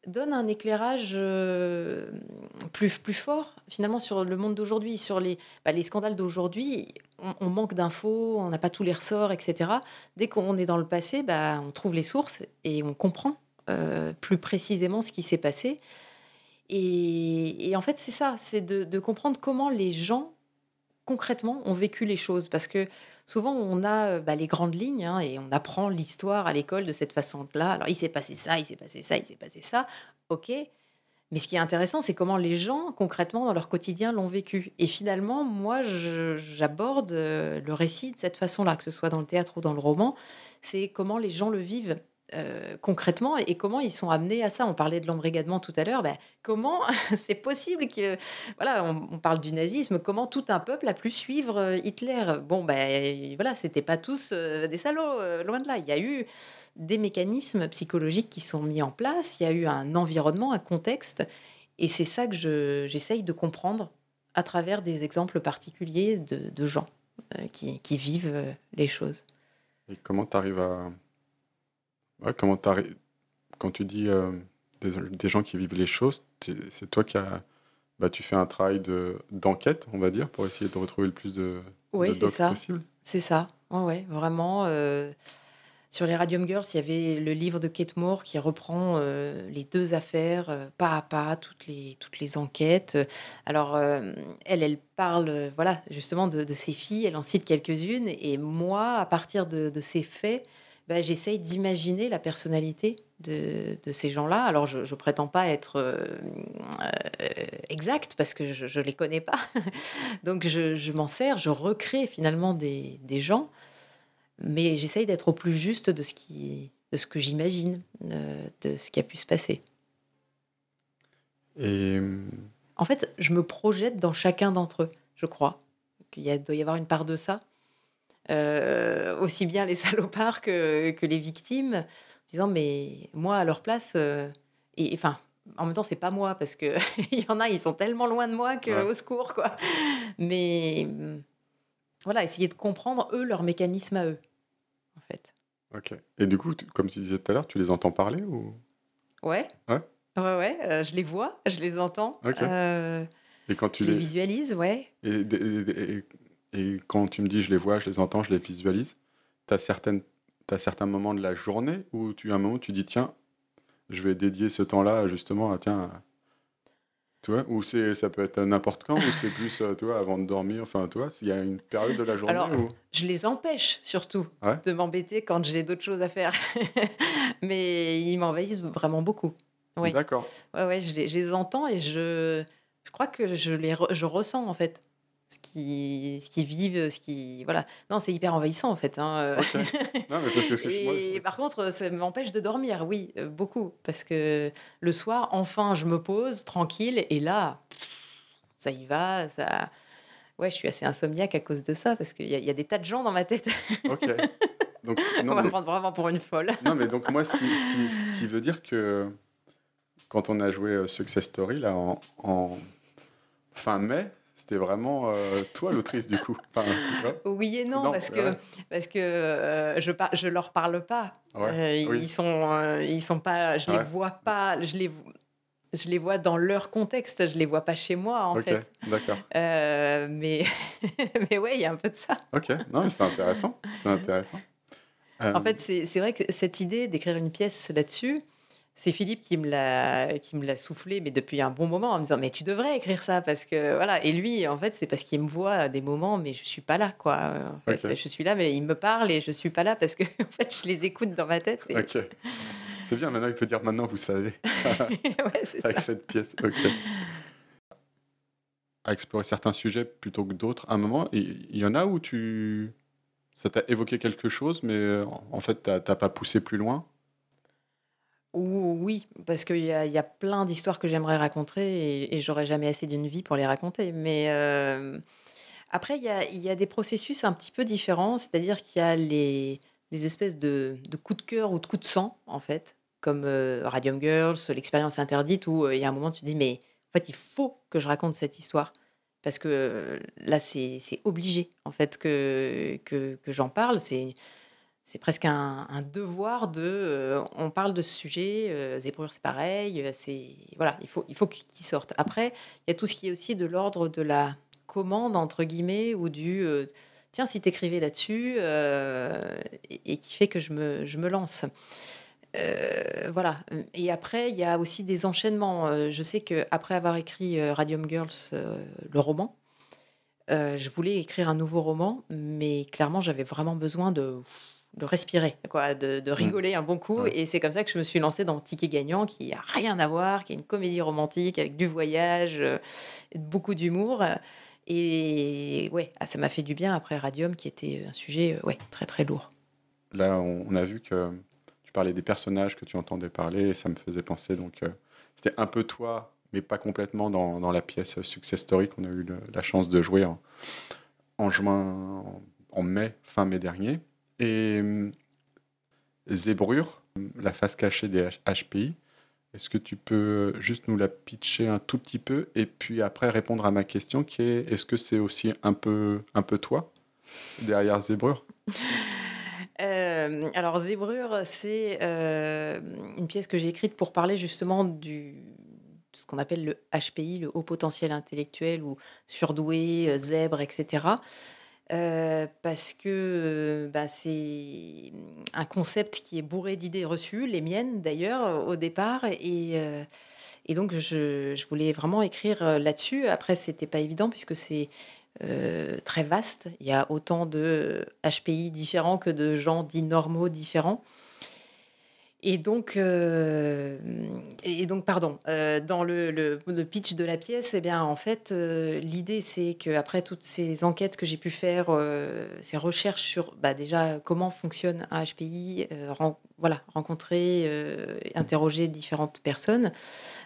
donne un éclairage euh, plus, fort finalement sur le monde d'aujourd'hui, sur les, les scandales d'aujourd'hui. On, manque d'infos, on n'a pas tous les ressorts, etc. Dès qu'on est dans le passé, bah, on trouve les sources et on comprend plus précisément ce qui s'est passé. Et, en fait, c'est ça, c'est de, comprendre comment les gens, concrètement, ont vécu les choses. Parce que souvent, on a euh, bah, les grandes lignes hein, et on apprend l'histoire à l'école de cette façon-là. Alors, il s'est passé ça, il s'est passé ça, il s'est passé ça. OK. Mais ce qui est intéressant, c'est comment les gens, concrètement, dans leur quotidien, l'ont vécu. Et finalement, moi, j'aborde euh, le récit de cette façon-là, que ce soit dans le théâtre ou dans le roman. C'est comment les gens le vivent. Euh, concrètement et comment ils sont amenés à ça. On parlait de l'embrigadement tout à l'heure. Ben, comment c'est possible que, voilà, on, parle du nazisme, comment tout un peuple a pu suivre euh, Hitler? Bon, ben voilà, c'était pas tous euh, des salauds, loin de là. Il y a eu des mécanismes psychologiques qui sont mis en place, il y a eu un environnement, un contexte, et c'est ça que j'essaye de comprendre à travers des exemples particuliers de, gens qui, qui, vivent les choses. Et comment tu arrives à comment quand tu dis euh, des, gens qui vivent les choses, c'est toi qui as, bah, tu fais un travail de, d'enquête, on va dire, pour essayer de retrouver le plus de, oui, c'est ça. possible. C'est ça. Ouais, vraiment. Euh, sur les Radium Girls, il y avait le livre de Kate Moore qui reprend euh, les deux affaires pas à pas, toutes les, toutes les enquêtes. Alors, elle, elle parle voilà, justement de, de, ces filles, elle en cite quelques-unes. Et moi, à partir de, de ces faits, bah, j'essaye d'imaginer la personnalité de, de ces gens-là. Alors, je ne prétends pas être euh, euh, exact parce que je ne les connais pas. Donc, je, je m'en sers, je recrée finalement des, des gens, mais j'essaye d'être au plus juste de ce, qui, de ce que j'imagine, euh, de ce qui a pu se passer. Et... En fait, je me projette dans chacun d'entre eux, je crois. qu'il doit y avoir une part de ça. Euh, aussi bien les salopards que, que, les victimes, en disant mais moi à leur place, euh, et enfin en même temps c'est pas moi parce que il y en a ils sont tellement loin de moi que au secours quoi. Mais voilà essayer de comprendre eux leur mécanisme à eux en fait. Ok. Et du coup, comme tu disais tout à l'heure, tu les entends parler ou? Ouais. Ouais. Ouais, ouais. je les vois, je les entends. et quand tu les, visualises, ouais. Et, et, quand tu me dis je les vois, je les entends, je les visualise, tu as, as certains moments de la journée où tu as un moment où tu dis tiens, je vais dédier ce temps-là justement à tiens. Tu vois, ou c'est, ça peut être n'importe quand, ou c'est plus, euh, tu vois, avant de dormir, enfin, tu vois, s'il y a une période de la journée Alors, je les empêche surtout de m'embêter quand j'ai d'autres choses à faire. Mais ils m'envahissent vraiment beaucoup. D'accord. Ouais, ouais, je les, je les entends et je, je crois que je les je ressens en fait ce qui ce qui vivent ce qui voilà. Non c'est hyper envahissant en fait hein. Euh. non, mais parce que et par contre ça m'empêche de dormir oui euh, beaucoup. Parce que le soir enfin je me pose tranquille et là ça y va ça ouais je suis assez insomniaque à cause de ça parce qu'il y, y, a des tas de gens dans ma tête. Ok. Donc non, on va me prendre vraiment pour une folle. Non mais donc moi ce qui, ce qui, ce qui veut dire que quand on a joué euh, Success Story là en, en fin mai c'était vraiment euh, toi l'autrice du coup. oui et non, parce que, parce que euh, je ne je leur parle pas. Euh, ils sont ils sont pas je ne les vois pas, je les je les vois dans leur contexte, je les vois pas chez moi en fait. D'accord. mais mais ouais, il y a un peu de ça. OK. Non, mais c'est intéressant, c'est intéressant. En fait, c'est vrai que cette idée d'écrire une pièce là-dessus, c'est Philippe qui me l'a qui me l'a soufflé, mais depuis un bon moment, en me disant mais tu devrais écrire ça parce que voilà. Et lui, en fait, c'est parce qu'il me voit à des moments, mais je suis pas là, quoi. En fait, je suis là, mais il me parle et je suis pas là parce que en fait, je les écoute dans ma tête. C'est bien. Maintenant, il peut dire maintenant, vous savez. Avec cette pièce. Ok. À explorer certains sujets plutôt que d'autres. À un moment, il y en a où tu ça t'a évoqué quelque chose, mais en fait, t'as pas poussé plus loin? Oui, parce qu'il y a, y a plein d'histoires que j'aimerais raconter et, j'aurais jamais assez d'une vie pour les raconter. Mais euh, après, il y a, des processus un petit peu différents, c'est-à-dire qu'il y a les, espèces de, coups de cœur ou de coups de sang, en fait, comme euh, Radium Girls, l'expérience interdite, où euh, il y a un moment, tu te dis, mais en fait, il faut que je raconte cette histoire. Parce que là, c'est obligé, en fait, que, que, que j'en parle. C'est c'est presque un, devoir de. Euh, on parle de ce sujet, euh, c'est pareil, euh, c'est voilà, il faut il faut qu'il sorte. Après, il y a tout ce qui est aussi de l'ordre de la commande entre guillemets ou du euh, tiens si t'écrivais là-dessus et, qui fait que je me je me lance. voilà. Et après, il y a aussi des enchaînements. Je sais que après avoir écrit Radium Girls, le roman, je voulais écrire un nouveau roman, mais clairement, j'avais vraiment besoin de de respirer, quoi, de, de mmh. rigoler un bon coup. Et c'est comme ça que je me suis lancée dans Ticket Gagnant, qui a rien à voir, qui est une comédie romantique avec du voyage, euh, beaucoup d'humour. Et ouais, ah, ça m'a fait du bien après Radium, qui était un sujet euh, ouais, très très lourd. Là, on a vu que tu parlais des personnages que tu entendais parler, et ça me faisait penser, donc euh, c'était un peu toi, mais pas complètement dans, dans la pièce Success Story qu'on a eu la chance de jouer en, en juin, en mai, fin mai dernier. Et euh, Zébrure, la face cachée des HPI, est-ce que tu peux juste nous la pitcher un tout petit peu et puis après répondre à ma question qui est est-ce que c'est aussi un peu, un peu toi derrière Zébrure? Euh, alors Zébrure, c'est euh, une pièce que j'ai écrite pour parler justement du ce qu'on appelle le HPI, le haut potentiel intellectuel ou surdoué, zèbre, etc. Euh, parce que euh, bah, c'est un concept qui est bourré d'idées reçues, les miennes d'ailleurs au départ, et, euh, et donc je, je, voulais vraiment écrire là-dessus. Après, c'était pas évident puisque c'est très vaste. Il y a autant de HPI différents que de gens dits normaux différents. Et donc, euh, et donc, pardon, euh, dans le, pitch de la pièce, eh bien, en fait, euh, l'idée, c'est qu'après toutes ces enquêtes que j'ai pu faire, ces recherches sur bah, déjà comment fonctionne un HPI, voilà, rencontrer, interroger différentes personnes,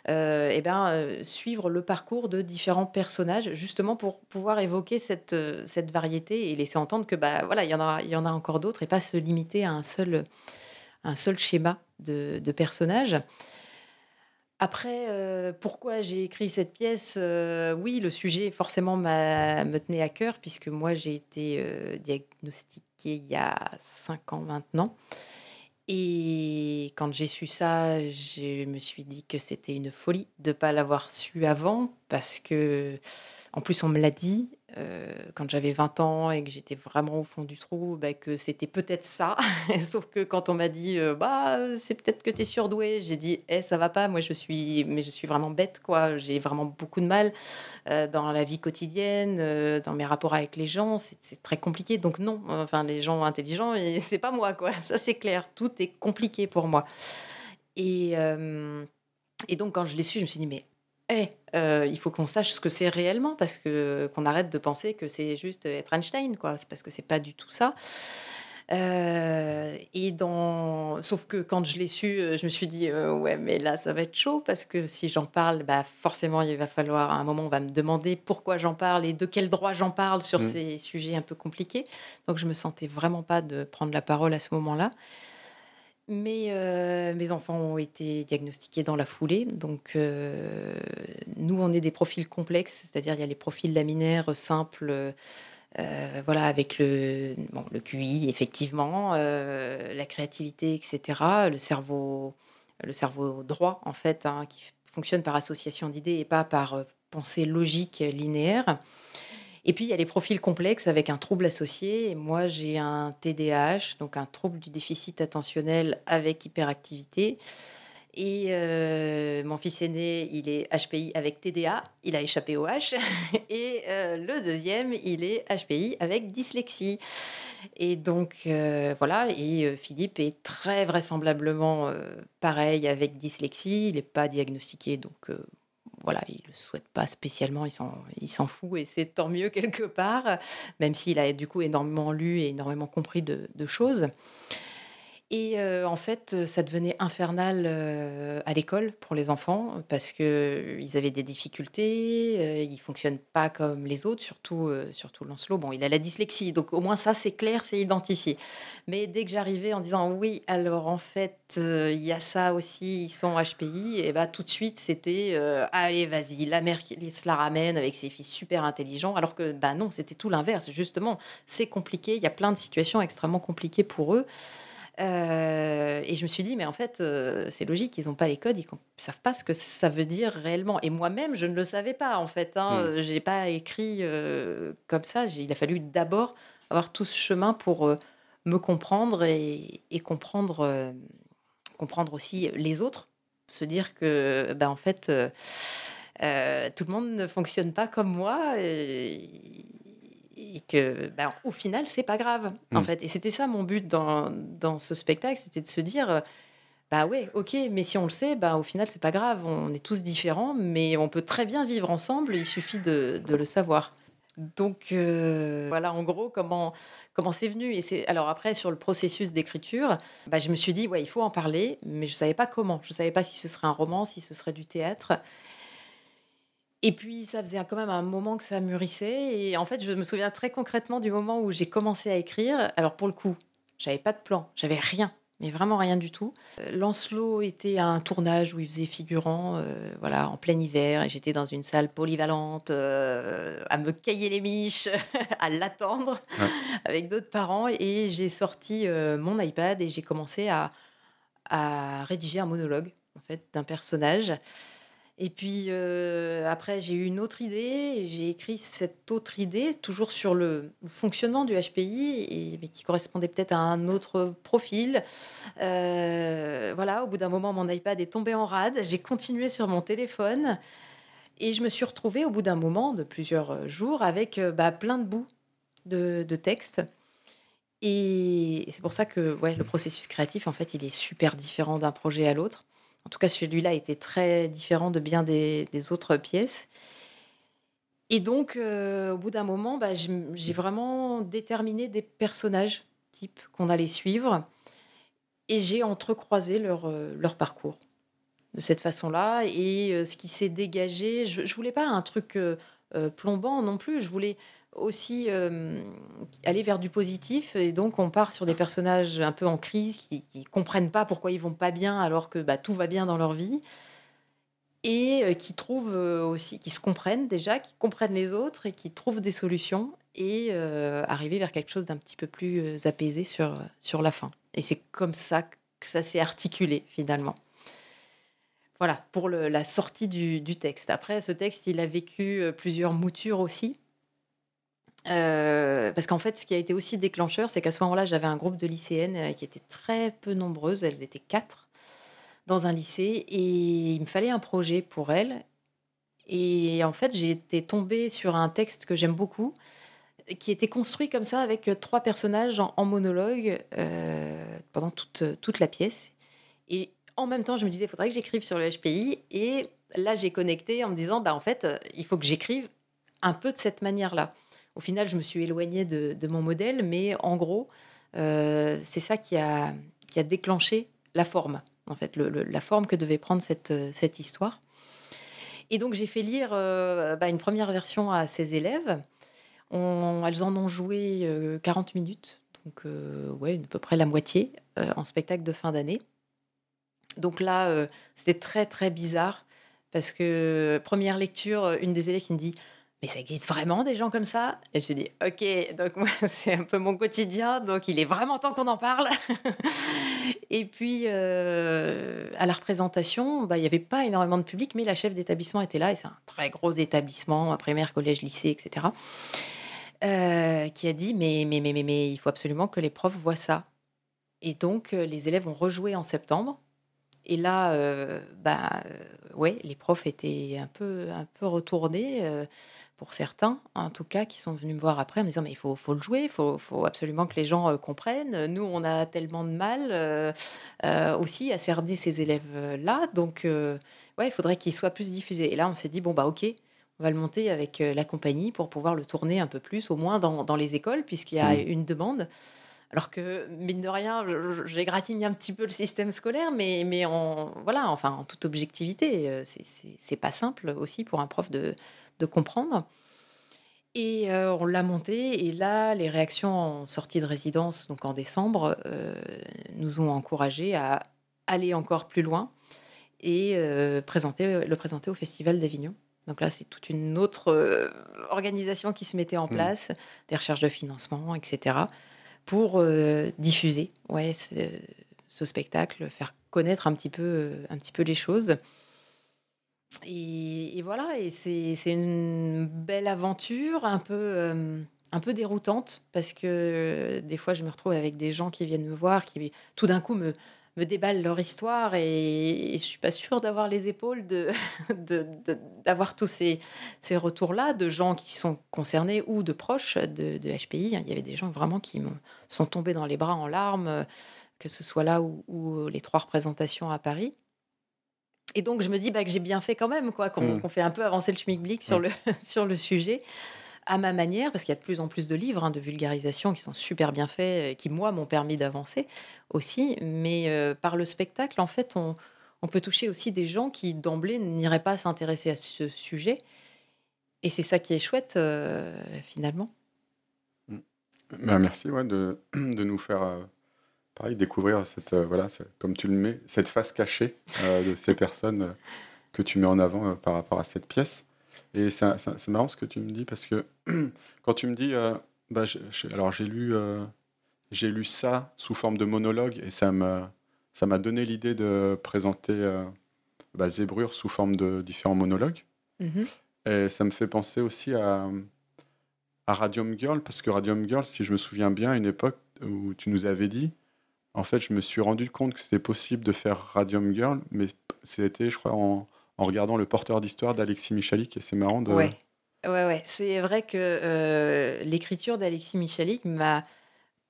eh bien, suivre le parcours de différents personnages, justement pour pouvoir évoquer cette, variété et laisser entendre que bah, voilà, il y en y en a encore d'autres et pas se limiter à un seul un seul schéma de, personnages. Après, euh, pourquoi j'ai écrit cette pièce euh, Oui, le sujet forcément me tenait à cœur, puisque moi j'ai été euh, diagnostiquée il y a cinq ans maintenant. Et quand j'ai su ça, je me suis dit que c'était une folie de ne pas l'avoir su avant parce que, en plus, on me l'a dit euh, quand j'avais 20 ans et que j'étais vraiment au fond du trou, bah, que c'était peut-être ça. Sauf que quand on m'a dit, euh, bah, c'est peut-être que tu es surdoué, j'ai dit, eh, ça va pas, moi je suis, mais je suis vraiment bête, quoi. J'ai vraiment beaucoup de mal euh, dans la vie quotidienne, dans mes rapports avec les gens, c'est très compliqué. Donc non, enfin, les gens intelligents, c'est pas moi, quoi. Ça c'est clair, tout est compliqué pour moi. Et, et donc quand je l'ai su, je me suis dit, mais eh, euh, il faut qu'on sache ce que c'est réellement, parce que qu'on arrête de penser que c'est juste être Einstein, quoi. C'est parce que c'est pas du tout ça. Euh, et dans... Sauf que quand je l'ai su, euh, je me suis dit, ouais, mais là, ça va être chaud, parce que si j'en parle, bah, forcément, il va falloir, à un moment, on va me demander pourquoi j'en parle et de quel droit j'en parle sur mmh. ces sujets un peu compliqués. Donc, je me sentais vraiment pas de prendre la parole à ce moment-là. Mais mes enfants ont été diagnostiqués dans la foulée. Donc, nous, on est des profils complexes, c'est-à-dire il y a les profils laminaires simples, voilà, avec le, bon, le QI, effectivement, la créativité, etc., le cerveau, le cerveau droit, en fait, hein, qui fonctionne par association d'idées et pas par pensée logique linéaire. Et puis, il y a les profils complexes avec un trouble associé. Et moi, j'ai un TDAH, donc un trouble du déficit attentionnel avec hyperactivité. Et euh, mon fils aîné, il est HPI avec TDA, il a échappé au H. Et euh, le deuxième, il est HPI avec dyslexie. Et donc, euh, voilà, et Philippe est très vraisemblablement pareil avec dyslexie. Il n'est pas diagnostiqué, donc voilà, il ne le souhaite pas spécialement, il s'en fout et c'est tant mieux quelque part, même s'il a du coup énormément lu et énormément compris de choses. Et en fait, ça devenait infernal, à l'école pour les enfants parce qu'ils avaient des difficultés, ils fonctionnent pas comme les autres, surtout, surtout Lancelot. Bon, il a la dyslexie, donc au moins ça, c'est clair, c'est identifié. Mais dès que j'arrivais en disant: «Oui, alors en fait, il y a ça aussi, ils sont HPI» et bah, tout de suite, c'était, «Allez, vas-y, la mère qui se la ramène avec ses fils super intelligents», alors que, bah, non, c'était tout l'inverse. Justement, c'est compliqué, il y a plein de situations extrêmement compliquées pour eux. Euh, et je me suis dit, mais en fait, euh, c'est logique, ils n'ont pas les codes, ils ne savent pas ce que ça veut dire réellement. Et moi-même, je ne le savais pas, en fait. Hein. Mm. Je n'ai pas écrit euh, comme ça. Il a fallu d'abord avoir tout ce chemin pour me comprendre et, comprendre, comprendre aussi les autres. Se dire que, ben, en fait, tout le monde ne fonctionne pas comme moi. Et, et que ben, au final c'est pas grave en mm. fait. Et c'était ça mon but dans, dans ce spectacle c'était de se dire euh, bah ouais ok mais si on le sait bah au final c'est pas grave on est tous différents mais on peut très bien vivre ensemble il suffit de, de le savoir. Donc euh, voilà en gros comment comment c'est venu. Et c'est alors après sur le processus d'écriture bah, je me suis dit ouais il faut en parler mais je savais pas comment. Je savais pas si ce serait un roman si ce serait du théâtre et puis, ça faisait quand même un moment que ça mûrissait. Et en fait, je me souviens très concrètement du moment où j'ai commencé à écrire. Alors, pour le coup, j'avais pas de plan, j'avais rien, mais vraiment rien du tout. Euh, Lancelot était à un tournage où il faisait figurant, euh, voilà, en plein hiver, et j'étais dans une salle polyvalente euh, à me cailler les miches, à l'attendre avec d'autres parents. Et j'ai sorti mon iPad et j'ai commencé à, à rédiger un monologue en fait d'un personnage. Et puis euh, après, j'ai eu une autre idée, j'ai écrit cette autre idée, toujours sur le fonctionnement du HPI, mais qui correspondait peut-être à un autre profil. Euh, voilà, au bout d'un moment, mon iPad est tombé en rade, j'ai continué sur mon téléphone, et je me suis retrouvée au bout d'un moment, de plusieurs jours, avec euh, bah, plein de bouts de, de texte. Et c'est pour ça que le processus créatif, en fait, il est super différent d'un projet à l'autre. En tout cas, celui-là était très différent de bien des, autres pièces. Et donc, euh, au bout d'un moment, bah, j'ai vraiment déterminé des personnages types qu'on allait suivre et j'ai entrecroisé leur, euh, parcours de cette façon-là. Et euh, ce qui s'est dégagé, je ne voulais pas un truc plombant non plus, je voulais aussi euh, aller vers du positif. Et donc, on part sur des personnages un peu en crise qui ne comprennent pas pourquoi ils vont pas bien alors que bah, tout va bien dans leur vie. Et euh, qui trouvent euh, aussi, qui se comprennent déjà, qui comprennent les autres et qui trouvent des solutions et arriver vers quelque chose d'un petit peu plus apaisé sur, sur la fin. Et c'est comme ça que ça s'est articulé finalement. Voilà, pour la sortie du, texte. Après, ce texte, il a vécu plusieurs moutures aussi. Euh, parce qu'en fait, ce qui a été aussi déclencheur, c'est qu'à ce moment-là, j'avais un groupe de lycéennes euh, qui étaient très peu nombreuses, elles étaient quatre dans un lycée, et il me fallait un projet pour elles. Et en fait, j'ai été tombée sur un texte que j'aime beaucoup, qui était construit comme ça, avec trois personnages en, monologue pendant toute, toute la pièce. Et en même temps, je me disais, il faudrait que j'écrive sur le HPI. Et là, j'ai connecté en me disant, bah, en fait, il faut que j'écrive un peu de cette manière-là. Au final, je me suis éloignée de, mon modèle, mais en gros, euh, c'est ça qui a, déclenché la forme, en fait, la forme que devait prendre cette, cette histoire. Et donc, j'ai fait lire euh, bah, une première version à ses élèves. elles en ont joué 40 euh, minutes, donc ouais, à peu près la moitié en spectacle de fin d'année. Donc là, euh, c'était très très bizarre parce que première lecture, une des élèves qui me dit mais ça existe vraiment des gens comme ça? Et je dis ok, donc moi c'est un peu mon quotidien, donc il est vraiment temps qu'on en parle. et puis euh, à la représentation, bah, il n'y avait pas énormément de public, mais la chef d'établissement était là et c'est un très gros établissement, primaire, collège, lycée, etc. Euh, qui a dit mais, mais, mais, mais, il faut absolument que les profs voient ça. Et donc les élèves ont rejoué en septembre et là, euh, bah, euh, ouais, les profs étaient un peu, un peu retournés, euh, pour certains, en tout cas, qui sont venus me voir après en me disant: «Mais il faut faut le jouer, il faut faut absolument que les gens, comprennent. Nous, on a tellement de mal, aussi à cerner ces élèves-là, donc ouais, il faudrait qu'ils soient plus diffusés» et là, on s'est dit: «Bon, bah, OK, on va le monter avec, la compagnie pour pouvoir le tourner un peu plus, au moins dans dans les écoles», puisqu'il y a mmh. une demande. Alors que, mine de rien, j'égratigne un petit peu le système scolaire, mais, mais en, voilà, enfin, en toute objectivité, euh, c'est pas simple aussi pour un prof de, comprendre. Et euh, on l'a monté, et là, les réactions en sortie de résidence, donc en décembre, euh, nous ont encouragés à aller encore plus loin et présenter, le présenter au Festival d'Avignon. Donc là, c'est toute une autre organisation qui se mettait en mmh. place, des recherches de financement, etc pour euh, diffuser ouais, ce, spectacle, faire connaître un petit peu, euh, un petit peu les choses. Et, voilà, et c'est une belle aventure, un peu, euh, un peu déroutante, parce que des fois, je me retrouve avec des gens qui viennent me voir, qui tout d'un coup me, déballent leur histoire et, je suis pas sûre d'avoir les épaules de, d'avoir tous ces, ces retours-là de gens qui sont concernés ou de proches de, HPI. Il y avait des gens vraiment qui sont tombés dans les bras en larmes, que ce soit là ou, les trois représentations à Paris. Et donc je me dis bah, que j'ai bien fait quand même, quoi, qu'on, mmh. fait un peu avancer le schmilblick sur, le, sur le sujet à ma manière, parce qu'il y a de plus en plus de livres hein, de vulgarisation qui sont super bien faits, qui, moi, m'ont permis d'avancer aussi. Mais euh, par le spectacle, en fait, on, peut toucher aussi des gens qui, d'emblée, n'iraient pas s'intéresser à ce sujet. Et c'est ça qui est chouette, euh, finalement. Mm. Ben, merci ouais, de, de, nous faire euh, pareil, découvrir, cette, voilà, comme tu le mets, cette face cachée de ces personnes que tu mets en avant par rapport à cette pièce. Et c'est marrant ce que tu me dis parce que quand tu me dis, euh, bah, alors j'ai lu, euh, j'ai lu ça sous forme de monologue et ça m'a, ça m'a donné l'idée de présenter euh, bah, Zébrure sous forme de différents monologues. Mm-hmm. Et ça me fait penser aussi à, à Radium Girl parce que Radium Girl, si je me souviens bien, à une époque où tu nous avais dit, en fait, je me suis rendu compte que c'était possible de faire Radium Girl, mais c'était, je crois, en regardant le porteur d'histoire d'Alexis Michalik et c'est marrant de. Ouais, ouais. C'est vrai que euh, l'écriture d'Alexis Michalik m'a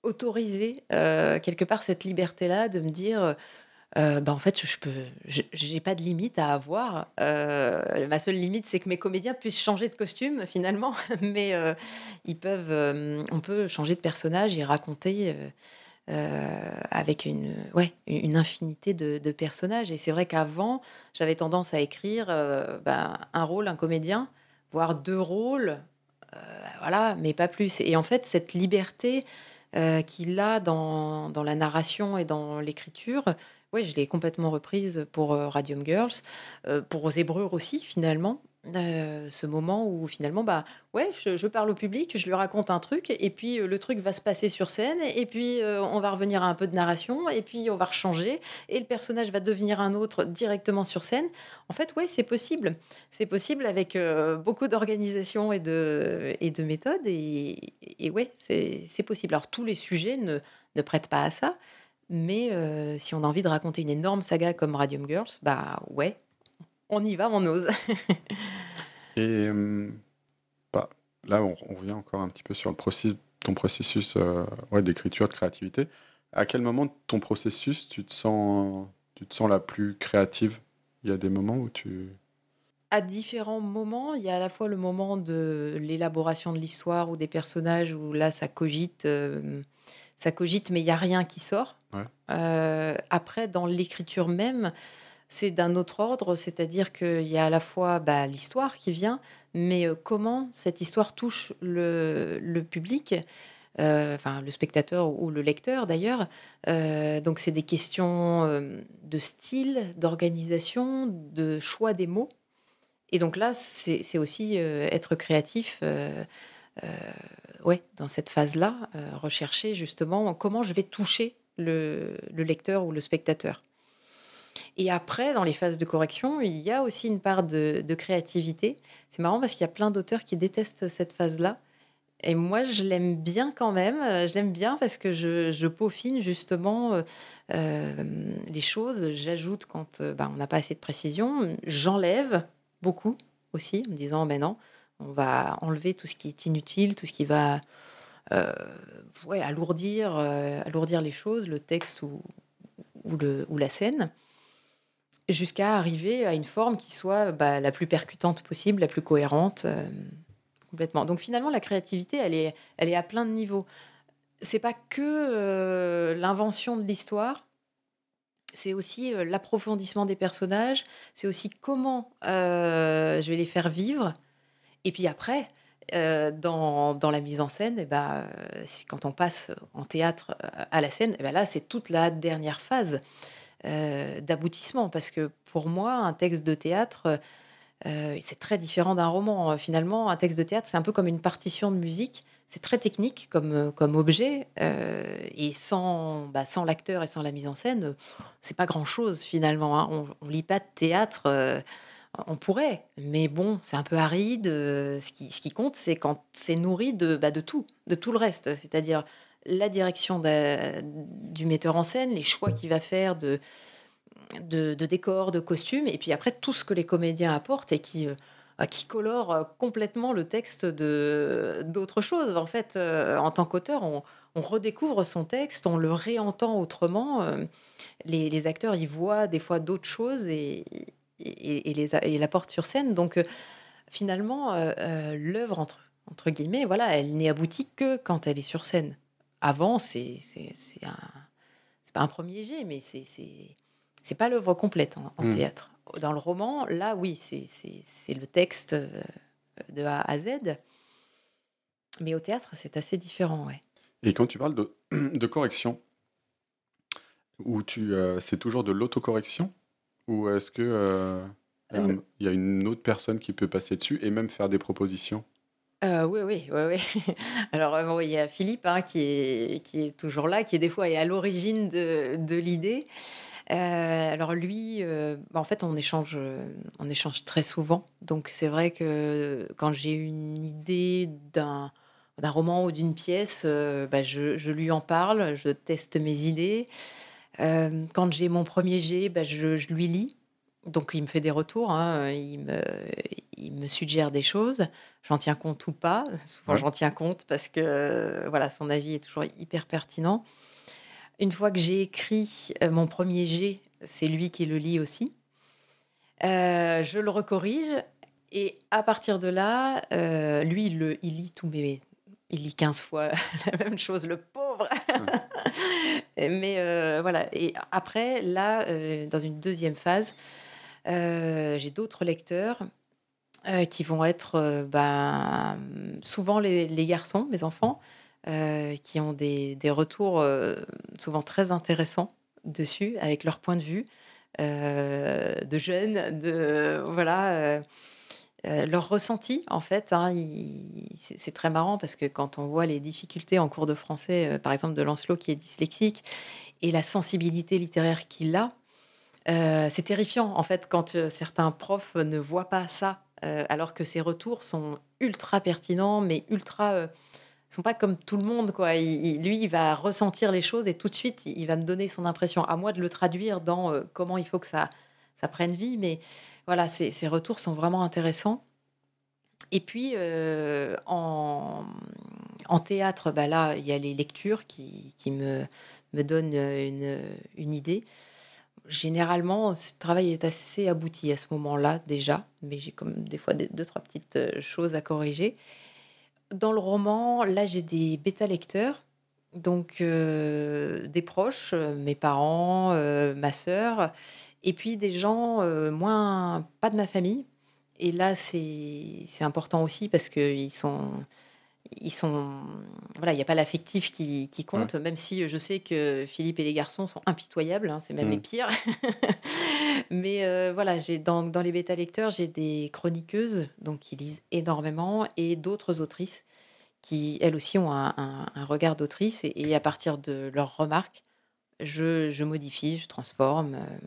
autorisé euh, quelque part cette liberté-là de me dire. Euh, bah en fait, je peux, j'ai pas de limite à avoir. ma seule limite, c'est que mes comédiens puissent changer de costume finalement, mais ils peuvent, on peut changer de personnage et raconter euh, avec une, ouais, une infinité de, personnages. Et c'est vrai qu'avant, j'avais tendance à écrire euh, ben, un rôle, un comédien, voire deux rôles, euh, voilà, mais pas plus. Et en fait, cette liberté qu'il a dans, la narration et dans l'écriture, ouais, je l'ai complètement reprise pour Radium Girls, pour Zébrure aussi, finalement. Heu, ce moment où finalement, bah, ouais, je parle au public, je lui raconte un truc et puis, heu, le truc va se passer sur scène et puis, heu, on va revenir à un peu de narration et puis on va rechanger et le personnage va devenir un autre directement sur scène. En fait, ouais, c'est possible. C'est possible avec, beaucoup d'organisation et de et de méthode et et ouais, c'est possible. Alors tous les sujets ne ne prêtent pas à ça, mais si on a envie de raconter une énorme saga comme Radium Girls, bah, ouais, on y va, on ose. Et hem, bah, là, on on revient encore un petit peu sur le process ton processus, ouais, d'écriture, de créativité. À quel moment de ton processus tu te sens tu te sens la plus créative? Il y a des moments où tu À différents moments, il y a à la fois le moment de l'élaboration de l'histoire ou des personnages où là ça cogite, hem, ça cogite mais il y a rien qui sort. ouais, après dans l'écriture même, c'est d'un autre ordre, c'est-à-dire qu'il y a à la fois, bah, l'histoire qui vient, mais heu, comment cette histoire touche le public, heu, enfin le spectateur ou le lecteur d'ailleurs. Heu, donc c'est des questions, de style, d'organisation, de choix des mots et donc là, c'est aussi, être créatif, ouais, dans cette phase-là, rechercher justement comment je vais toucher le lecteur ou le spectateur. Et après, dans les phases de correction, il y a aussi une part de créativité. C'est marrant parce qu'il y a plein d'auteurs qui détestent cette phase-là et moi, je l'aime bien quand même, je l'aime bien parce que je peaufine justement, heu, hem, les choses. J'ajoute quand, heu, bah, on n'a pas assez de précision, j'enlève beaucoup aussi en me disant: «Beh non, on va enlever tout ce qui est inutile, tout ce qui va, alourdir, alourdir les choses, le texte ou la scène». Jusqu'à arriver à une forme qui soit, bah, la plus percutante possible, la plus cohérente, hem, complètement. Donc finalement, la créativité, elle est elle est à plein de niveaux. C'est pas que, heu, l'invention de l'histoire, c'est aussi, heu, l'approfondissement des personnages, c'est aussi comment, je vais les faire vivre et puis après, dans dans la mise en scène et bah, heu, si quand on passe en théâtre, à la scène et bah, là, c'est toute la dernière phase, heu, d'aboutissement parce que pour moi, un texte de théâtre, heu c'est très différent d'un roman, finalement. Un texte de théâtre, c'est un peu comme une partition de musique. C'est très technique comme, comme objet, et sans, bah, sans l'acteur et sans la mise en scène, c'est pas grand-chose finalement, hein. On lit pas de théâtre, on pourrait, mais bon, c'est un peu aride, heu, ce qui ce qui compte, c'est quand c'est nourri de, bah, de tout, de tout le reste. C'est-à-dire la direction du metteur en scène, les choix qu'il va faire de de de décors, de costumes et puis après tout ce que les comédiens apportent et qui, heu, bah, qui colore, heu, complètement le texte de d'autres choses. En fait, heu, en tant qu'auteur, on redécouvre son texte, on le réentend autrement, les acteurs, ils voient des fois d'autres choses et et les et l'apportent sur scène donc finalement, l'œuvre entre entre guillemets, voilà, elle n'est aboutie que quand elle est sur scène. Avant, c'est un pas un premier jet, mais c'est c'est pas l'œuvre complète en en mmh. théâtre. Dans le roman, là, oui, c'est le texte, heu, de A à Z, mais au théâtre, c'est assez différent, ouais. Et quand tu parles de de correction, où tu, heu, c'est toujours de l'autocorrection? Ou est-ce que, il Heu, il y a une autre personne qui peut passer dessus et même faire des propositions? Heu, oui, oui, oui, oui. Alors, heu, bon, il y a Philippe, hein, qui est toujours là, qui est des fois à l'origine de l'idée. Heu, alors lui, en fait, on échange, on échange très souvent. Donc c'est vrai que quand j'ai une idée d'un roman ou d'une pièce, bah, je lui en parle, je teste mes idées. Quand j'ai mon premier jet, bah, je lui lis. Donc il me fait des retours, hein, me suggère des choses. J'en tiens compte ou pas. Souvent Ouais, j'en tiens compte parce que, heu, voilà, son avis est toujours hyper pertinent. Une fois que j'ai écrit, heu, mon premier jet, c'est lui qui le lit aussi. Heu, je le recorrige et à partir de là, lui, il le il lit tous mes il lit 15 fois la même chose, le pauvre! Mais voilà et après là, dans une deuxième phase, j'ai d'autres lecteurs, heu, qui vont être, heu, ben, souvent les garçons, mes enfants, heu, qui ont des retours, souvent très intéressants dessus, avec leur point de vue, de jeunes, de voilà, leur ressenti, en fait, hein, c'est très marrant parce que quand on voit les difficultés en cours de français, par exemple de Lancelot qui est dyslexique, et la sensibilité littéraire qu'il a, c'est terrifiant, en fait, quand certains profs ne voient pas ça, alors que ses retours sont ultra pertinents, mais ultra ils sont pas comme tout le monde, quoi. lui, il va ressentir les choses et tout de suite, il va me donner son impression. À moi de le traduire dans euh, comment il faut que ça, ça prenne vie. Mais voilà, ces, retours sont vraiment intéressants. Et puis, euh, en, théâtre, bah là, il y a les lectures qui, me, donnent une idée. Généralement, ce travail est assez abouti à ce moment-là déjà, mais j'ai comme des fois deux, trois petites euh, choses à corriger. Dans le roman, là, j'ai des bêta-lecteurs, donc euh, des proches, euh, mes parents, ma sœur, et puis des gens moins, pas de ma famille. Et là, c'est important aussi parce qu'ils sont, ils sont, voilà, il n'y a pas l'affectif qui, qui compte, même si je sais que Philippe et les garçons sont impitoyables, hein, c'est même les mmh. pires. Mais euh, voilà, j'ai dans, dans les bêta lecteurs, j'ai des chroniqueuses, donc qui lisent énormément, et d'autres autrices qui, elles aussi, ont un, un, regard d'autrice, et, à partir de leurs remarques, je, je modifie, je transforme, euh,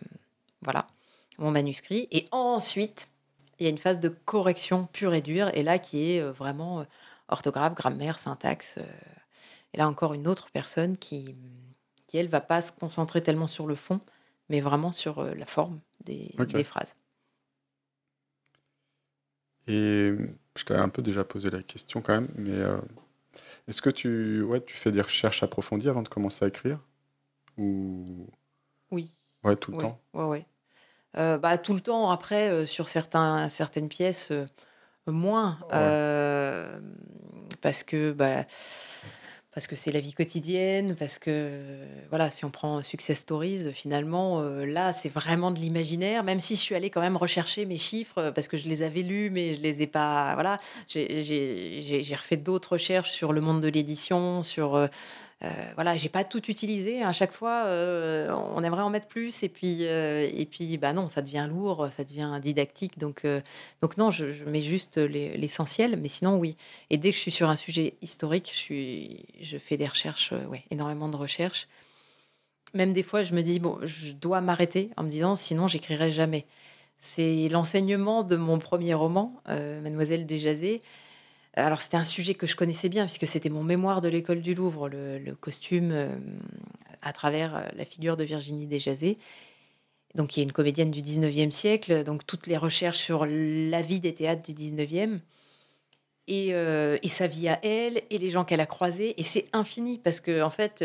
voilà, mon manuscrit. Et ensuite, il y a une phase de correction pure et dure, et là qui est euh, vraiment orthographe, grammaire, syntaxe. Euh, et là encore une autre personne qui, qui elle, va pas se concentrer tellement sur le fond, mais vraiment sur euh, la forme des, phrases. Et je t'avais un peu déjà posé la question quand même, mais euh, est-ce que tu, ouais, tu fais des recherches approfondies avant de commencer à écrire? Ou... Oui. Ouais, tout le temps? Ouais, ouais. bah, tout le temps, après, sur certains, certaines pièces, moins. parce que, bah, parce que c'est la vie quotidienne, parce que, voilà, si on prend Success Stories, finalement, là, c'est vraiment de l'imaginaire, même si je suis allée quand même rechercher mes chiffres, parce que je les avais lus, mais je les ai pas. Voilà, j'ai refait d'autres recherches sur le monde de l'édition, sur euh, voilà, j'ai pas tout utilisé. À chaque fois, euh, on aimerait en mettre plus, et puis, euh, et puis, bah non, ça devient lourd, ça devient didactique. Donc, donc non, je, mets juste l'essentiel, mais sinon oui. Et dès que je suis sur un sujet historique, je fais des recherches, ouais, énormément de recherches. Même des fois, je me dis bon, je dois m'arrêter en me disant, sinon, j'écrirai jamais. C'est l'enseignement de mon premier roman, Mademoiselle Desjazées alors c'était un sujet que je connaissais bien puisque c'était mon mémoire de l'école du Louvre, le, costume euh, à travers euh, la figure de Virginie Desjazées, donc qui est une comédienne du 19e siècle, donc toutes les recherches sur la vie des théâtres du 19e. Euh, et, sa vie à elle, et les gens qu'elle a croisés. Et c'est infini, parce qu'en en fait,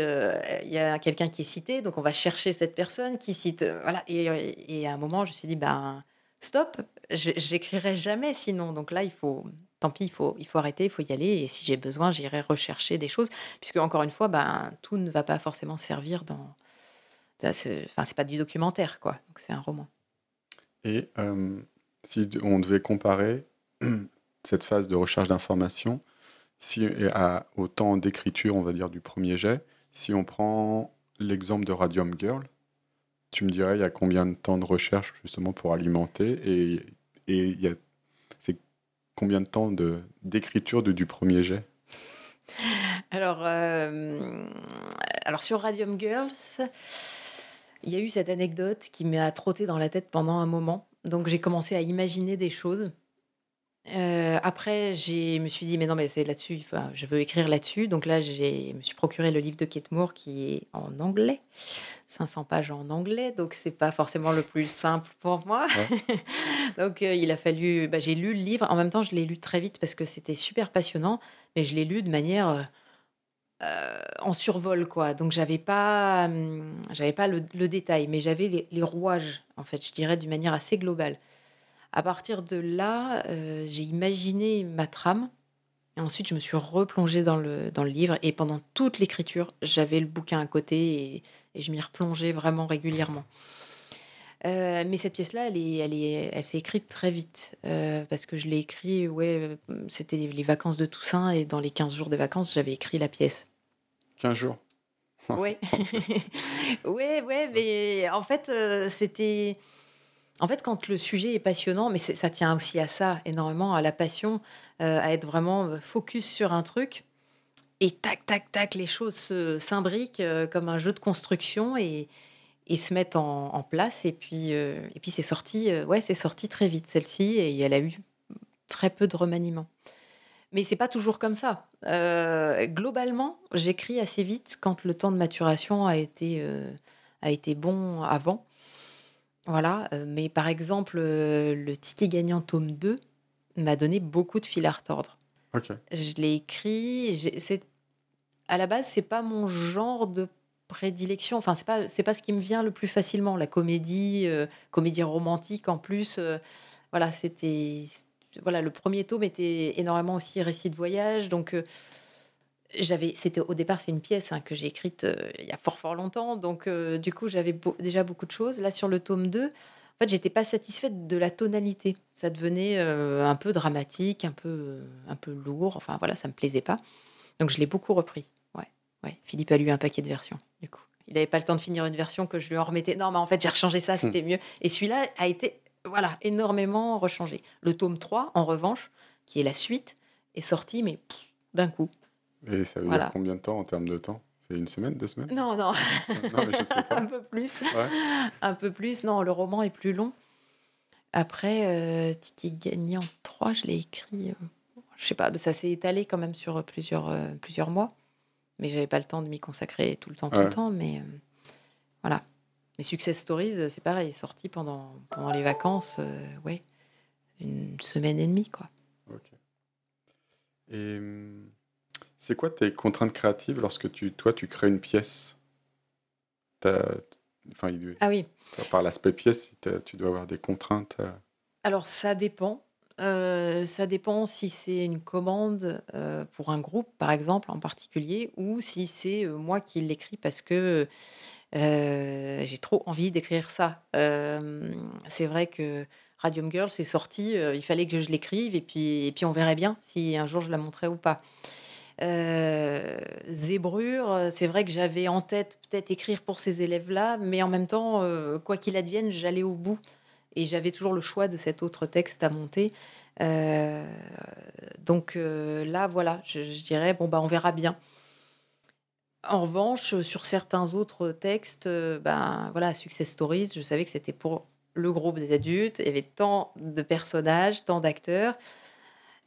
il y a quelqu'un qui est cité, donc on va chercher cette personne qui cite. voilà. Et, et, à un moment, je me suis dit, ben, stop, j'écrirai jamais sinon. Donc là, il faut, tant pis, il faut, il faut arrêter, il faut y aller. Et si j'ai besoin, j'irai rechercher des choses. Puisque, encore une fois, ben, tout ne va pas forcément servir dans. Enfin, c'est pas du documentaire, quoi. Donc, c'est un roman. Et euh, si on devait comparer cette phase de recherche d'information si, à, au temps d'écriture, on va dire, du premier jet, si on prend l'exemple de Radium Girl, tu me dirais, il y a combien de temps de recherche justement pour alimenter et il y a combien de temps d'écriture de, du premier jet? Euh, alors, sur Radium Girls, il y a eu cette anecdote qui m'a trotté dans la tête pendant un moment. Donc, j'ai commencé à imaginer des choses. Euh, après, je me suis dit, mais non, mais c'est là-dessus, enfin, je veux écrire là-dessus. Donc là, je me suis procuré le livre de Kate Moore qui est en anglais. 500 pages en anglais, donc c'est pas forcément le plus simple pour moi. donc euh, il a fallu, bah, j'ai lu le livre. En même temps, je l'ai lu très vite parce que c'était super passionnant, mais je l'ai lu de manière euh, en survol, quoi. Donc j'avais pas, hum, j'avais pas le, détail, mais j'avais les, les, rouages, en fait, je dirais d'une manière assez globale. À partir de là, j'ai imaginé ma trame. Et ensuite, je me suis replongée dans le, dans le livre. Et pendant toute l'écriture, j'avais le bouquin à côté et et je m'y replongeais vraiment régulièrement. Euh, mais cette pièce-là, elle, est, elle, est, elle s'est écrite très vite euh, parce que je l'ai écrit, ouais, c'était les vacances de Toussaint et dans les 15 jours de vacances, j'avais écrit la pièce. 15 jours Oui, ouais, ouais, mais en fait, euh, c'était. En fait, quand le sujet est passionnant, mais ça tient aussi à ça énormément, à la passion, à être vraiment focus sur un truc. Et tac, tac, tac, les choses s'imbriquent comme un jeu de construction et, se mettent en, place. Et puis, et puis c'est sorti, ouais, c'est sorti très vite celle-ci et elle a eu très peu de remaniement. Mais c'est pas toujours comme ça. Euh, globalement, j'écris assez vite quand le temps de maturation a été, euh, a été bon avant. Voilà. Euh, mais par exemple, le ticket gagnant tome 2 m'a donné beaucoup de fil à retordre. Je l'ai écrit. C'est, à la base, c'est pas mon genre de prédilection. Enfin, c'est pas, c'est pas ce qui me vient le plus facilement. La comédie, comédie romantique en plus. voilà, c'était, voilà, le premier tome était énormément aussi récit de voyage. Donc, euh, j'avais, c'était au départ, c'est une pièce hein, que j'ai écrite euh, il y a fort, fort longtemps. Donc, euh, du coup, j'avais déjà beaucoup de choses. Là, sur le tome 2, en fait, j'étais pas satisfaite de la tonalité. Ça devenait un peu dramatique, un peu, un peu lourd. Enfin, voilà, ça me plaisait pas. Donc, je l'ai beaucoup repris. Ouais, ouais. Philippe a lu un paquet de versions, du coup. Il n'avait pas le temps de finir une version que je lui en remettais. Non, mais en fait, j'ai rechangé ça, c'était hmm. mieux. Et celui-là a été voilà, énormément rechangé. Le tome 3, en revanche, qui est la suite, est sorti, mais d'un coup. Et ça veut dire combien de temps en termes de temps? C'est une semaine, deux semaines? Non, non. non mais je sais pas. Un peu plus. Un peu plus. Non, le roman est plus long. Après, euh, Ticket gagnant 3, je l'ai écrit, euh, je sais pas, ça s'est étalé quand même sur plusieurs, euh, plusieurs mois. Mais j'avais pas le temps de m'y consacrer tout le temps, tout le temps. Mais euh, voilà. Mais Success Stories, euh, c'est pareil, sorti pendant, pendant les vacances, euh, ouais, une semaine et demie, quoi. Ok. Et hum, c'est quoi tes contraintes créatives lorsque tu, toi, tu crées une pièce? Enfin, Ah oui. Par l'aspect pièce, tu dois avoir des contraintes. Euh. Alors, ça dépend. ça dépend si c'est une commande pour un groupe, par exemple, en particulier, ou si c'est moi qui l'écris parce que euh, j'ai trop envie d'écrire ça. Euh, c'est vrai que Radium Girl, c'est sorti, euh, il fallait que je l'écrive et puis, et puis on verrait bien si un jour je la montrais ou pas. Zébrure, c'est vrai que j'avais en tête peut-être écrire pour ces élèves-là, mais en même temps, quoi qu'il advienne, j'allais au bout et j'avais toujours le choix de cet autre texte à monter. donc là, voilà, je, dirais, bon, bah, on verra bien. En revanche, sur certains autres textes, euh, ben voilà, Success Stories, je savais que c'était pour le groupe des adultes. Il y avait tant de personnages, tant d'acteurs.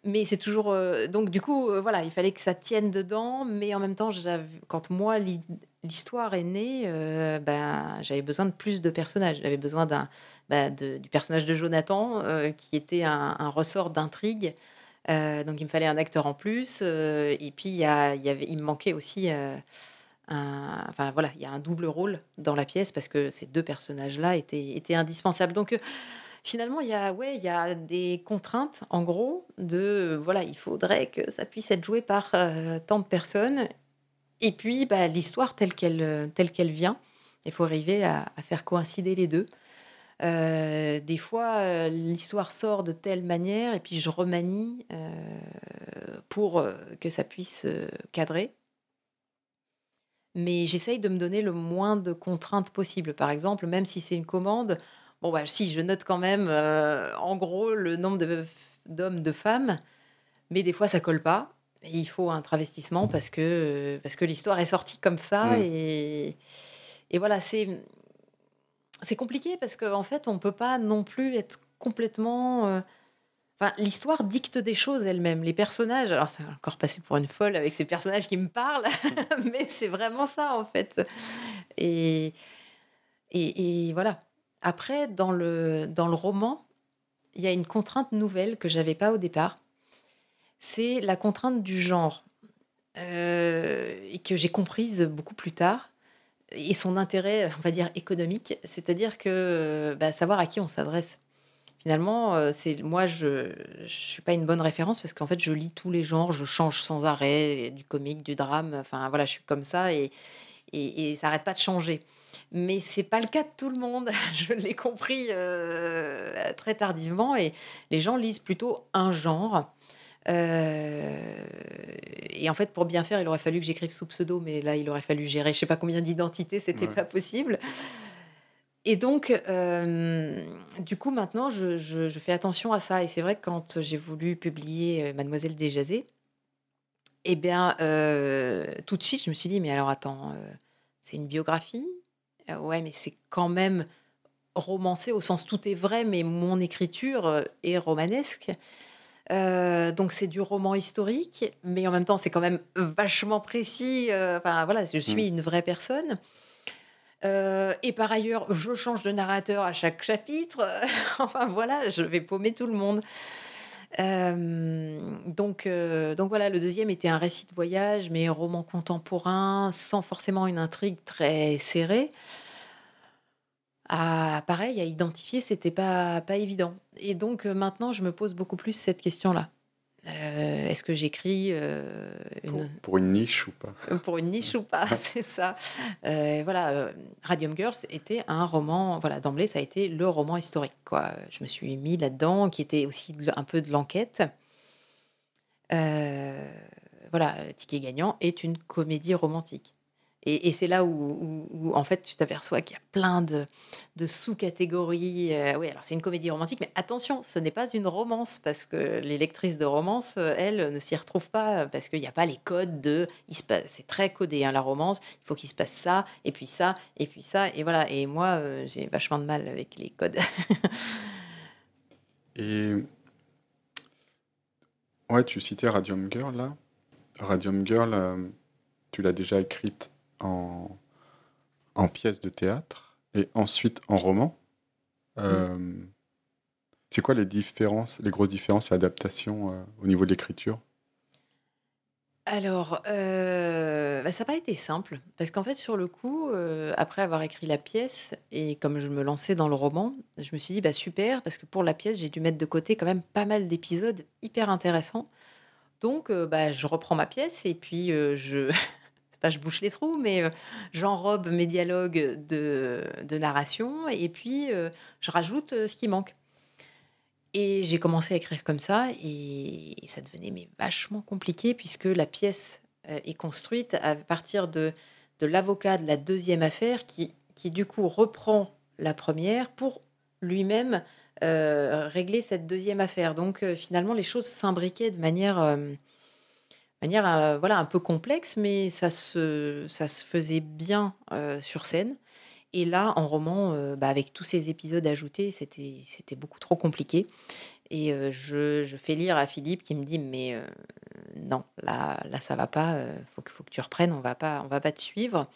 Mais c'est toujours. Euh, donc, du coup, euh, voilà, il fallait que ça tienne dedans. Mais en même temps, quand moi, l'histoire est née, ben, j'avais besoin de plus de personnages. J'avais besoin ben, du personnage de Jonathan, qui était un, ressort d'intrigue. donc, il me fallait un acteur en plus. et puis, il, me manquait aussi enfin voilà, il y a un double rôle dans la pièce parce que ces deux personnages-là étaient, étaient indispensables. Donc euh, finalement, il y a ouais, y a des contraintes en gros de voilà, il faudrait que ça puisse être joué par euh, tant de personnes. Et puis bah, l'histoire telle qu'elle telle qu'elle vient, il faut arriver à, faire coïncider les deux. Euh, des fois, l'histoire sort de telle manière et puis je remanie pour que ça puisse cadrer mais j'essaye de me donner le moins de contraintes possible. Par exemple, même si c'est une commande, bon, bah, si, je note quand même, euh, en gros, le nombre d'hommes, de femmes, mais des fois, ça colle pas. Et il faut un travestissement parce que, parce que l'histoire est sortie comme ça. Et, et voilà, c'est, c'est compliqué parce qu'en en fait, on peut pas non plus être complètement... Euh, l'histoire dicte des choses elle-même. Les personnages, alors c'est encore passé pour une folle avec ces personnages qui me parlent, mais c'est vraiment ça en fait. Et, et, voilà. Après, dans le, dans le roman, il y a une contrainte nouvelle que j'avais pas au départ. C'est la contrainte du genre euh, que j'ai comprise beaucoup plus tard et son intérêt, on va dire économique, c'est-à-dire que bah, savoir à qui on s'adresse finalement, euh, c'est moi, je ne suis pas une bonne référence parce qu'en fait, je lis tous les genres, je change sans arrêt, du comique, du drame. Enfin, voilà, je suis comme ça et, et, ça n'arrête pas de changer. Mais c'est pas le cas de tout le monde. Je l'ai compris euh, très tardivement et les gens lisent plutôt un genre. Euh, et en fait, pour bien faire, il aurait fallu que j'écrive sous pseudo, mais là, il aurait fallu gérer je sais pas combien d'identités, c'était pas possible. Et donc, hem, du coup, maintenant, je je je fais attention à ça et c'est vrai que quand j'ai voulu publier, Mademoiselle Déjazet et bien, heu, tout de suite, je me suis dit: «Mais alors attends, heu, c'est une biographie? Heu, ouais, mais c'est quand même romancé au sens tout est vrai, mais mon écriture, est romanesque». Donc c'est du roman historique, mais en même temps, c'est quand même vachement précis, enfin voilà, je suis une vraie personne. Et par ailleurs, je change de narrateur à chaque chapitre, enfin voilà, je vais paumer tout le monde. Donc voilà, le deuxième était un récit de voyage, mais roman contemporain, sans forcément une intrigue très serrée. Ah, pareil, à identifier, c'était pas pas évident et donc maintenant, je me pose beaucoup plus cette question-là. Heu, est-ce que j'écris, heu, Pour, une pour une niche ou pas? Pour une niche ou pas? C'est ça. Voilà, Radium Girls était un roman voilà, d'emblée, ça a été le roman historique, quoi. Je me suis mis là-dedans, qui était aussi un peu de l'enquête. Voilà, Ticket gagnant est une comédie romantique et c'est là où en fait, tu t'aperçois qu'il y a plein de sous-catégories, heu, oui, alors c'est une comédie romantique, mais attention, ce n'est pas une romance parce que les lectrices de romance, heu, elles, ne s'y retrouvent pas, parce qu'il y a pas les codes de c'est très codé, hein, la romance. Il faut qu'il se passe ça et puis ça et puis ça et voilà et moi, heu, j'ai vachement de mal avec les codes. Et ouais, tu citais Radium Girl là. Radium Girl, euh, tu l'as déjà écrite en, pièce de théâtre et ensuite en roman. Euh, c'est quoi les différences, les grosses différences et adaptations euh, au niveau de l'écriture? Alors, heu, bah, ça n'a pas été simple parce qu'en fait, sur le coup, après avoir écrit la pièce et comme je me lançais dans le roman, je me suis dit: «Bah, super» parce que pour la pièce, j'ai dû mettre de côté quand même pas mal d'épisodes hyper intéressants. Donc, bah, je reprends ma pièce et puis, je pas je bouche les trous, mais, heu, j'enrobe mes dialogues de narration et puis, heu, je rajoute, heu, ce qui manque. Et j'ai commencé à écrire comme ça et ça devenait mais vachement compliqué puisque la pièce, est construite à partir de de l'avocat de la deuxième affaire qui qui du coup reprend la première pour lui-même, régler cette deuxième affaire. Donc finalement les choses s'imbriquaient de manière, manière, heu, voilà un peu complexe mais ça se ça se faisait bien, heu, sur scène. Et là en roman, heu, bah, avec tous ces épisodes ajoutés, c'était c'était beaucoup trop compliqué. Et je je fais lire à Philippe qui me dit: «Mais non, là là ça va pas, faut que faut que tu reprennes, on va pas on va pas te suivre»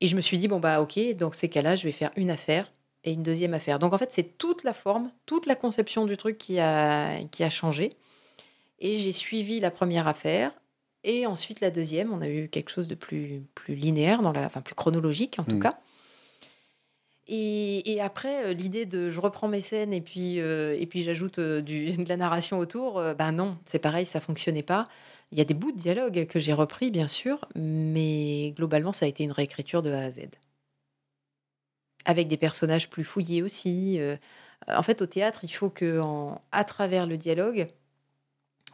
et je me suis dit: «Bon bah OK, dans ces cas-là, je vais faire une affaire et une deuxième affaire». Donc en fait, c'est toute la forme, toute la conception du truc qui a qui a changé et j'ai suivi la première affaire et ensuite la deuxième. On a eu quelque chose de plus plus linéaire dans la enfin plus chronologique en tout Hmm. cas. Et et après, heu, l'idée de je reprends mes scènes et puis, heu et puis j'ajoute, du de la narration autour, bah, non, c'est pareil, ça fonctionnait pas. Il y a des bouts de dialogue que j'ai repris bien sûr, mais globalement, ça a été une réécriture de A à Z. Avec des personnages plus fouillés aussi. En fait, au théâtre, il faut qu'en à travers le dialogue,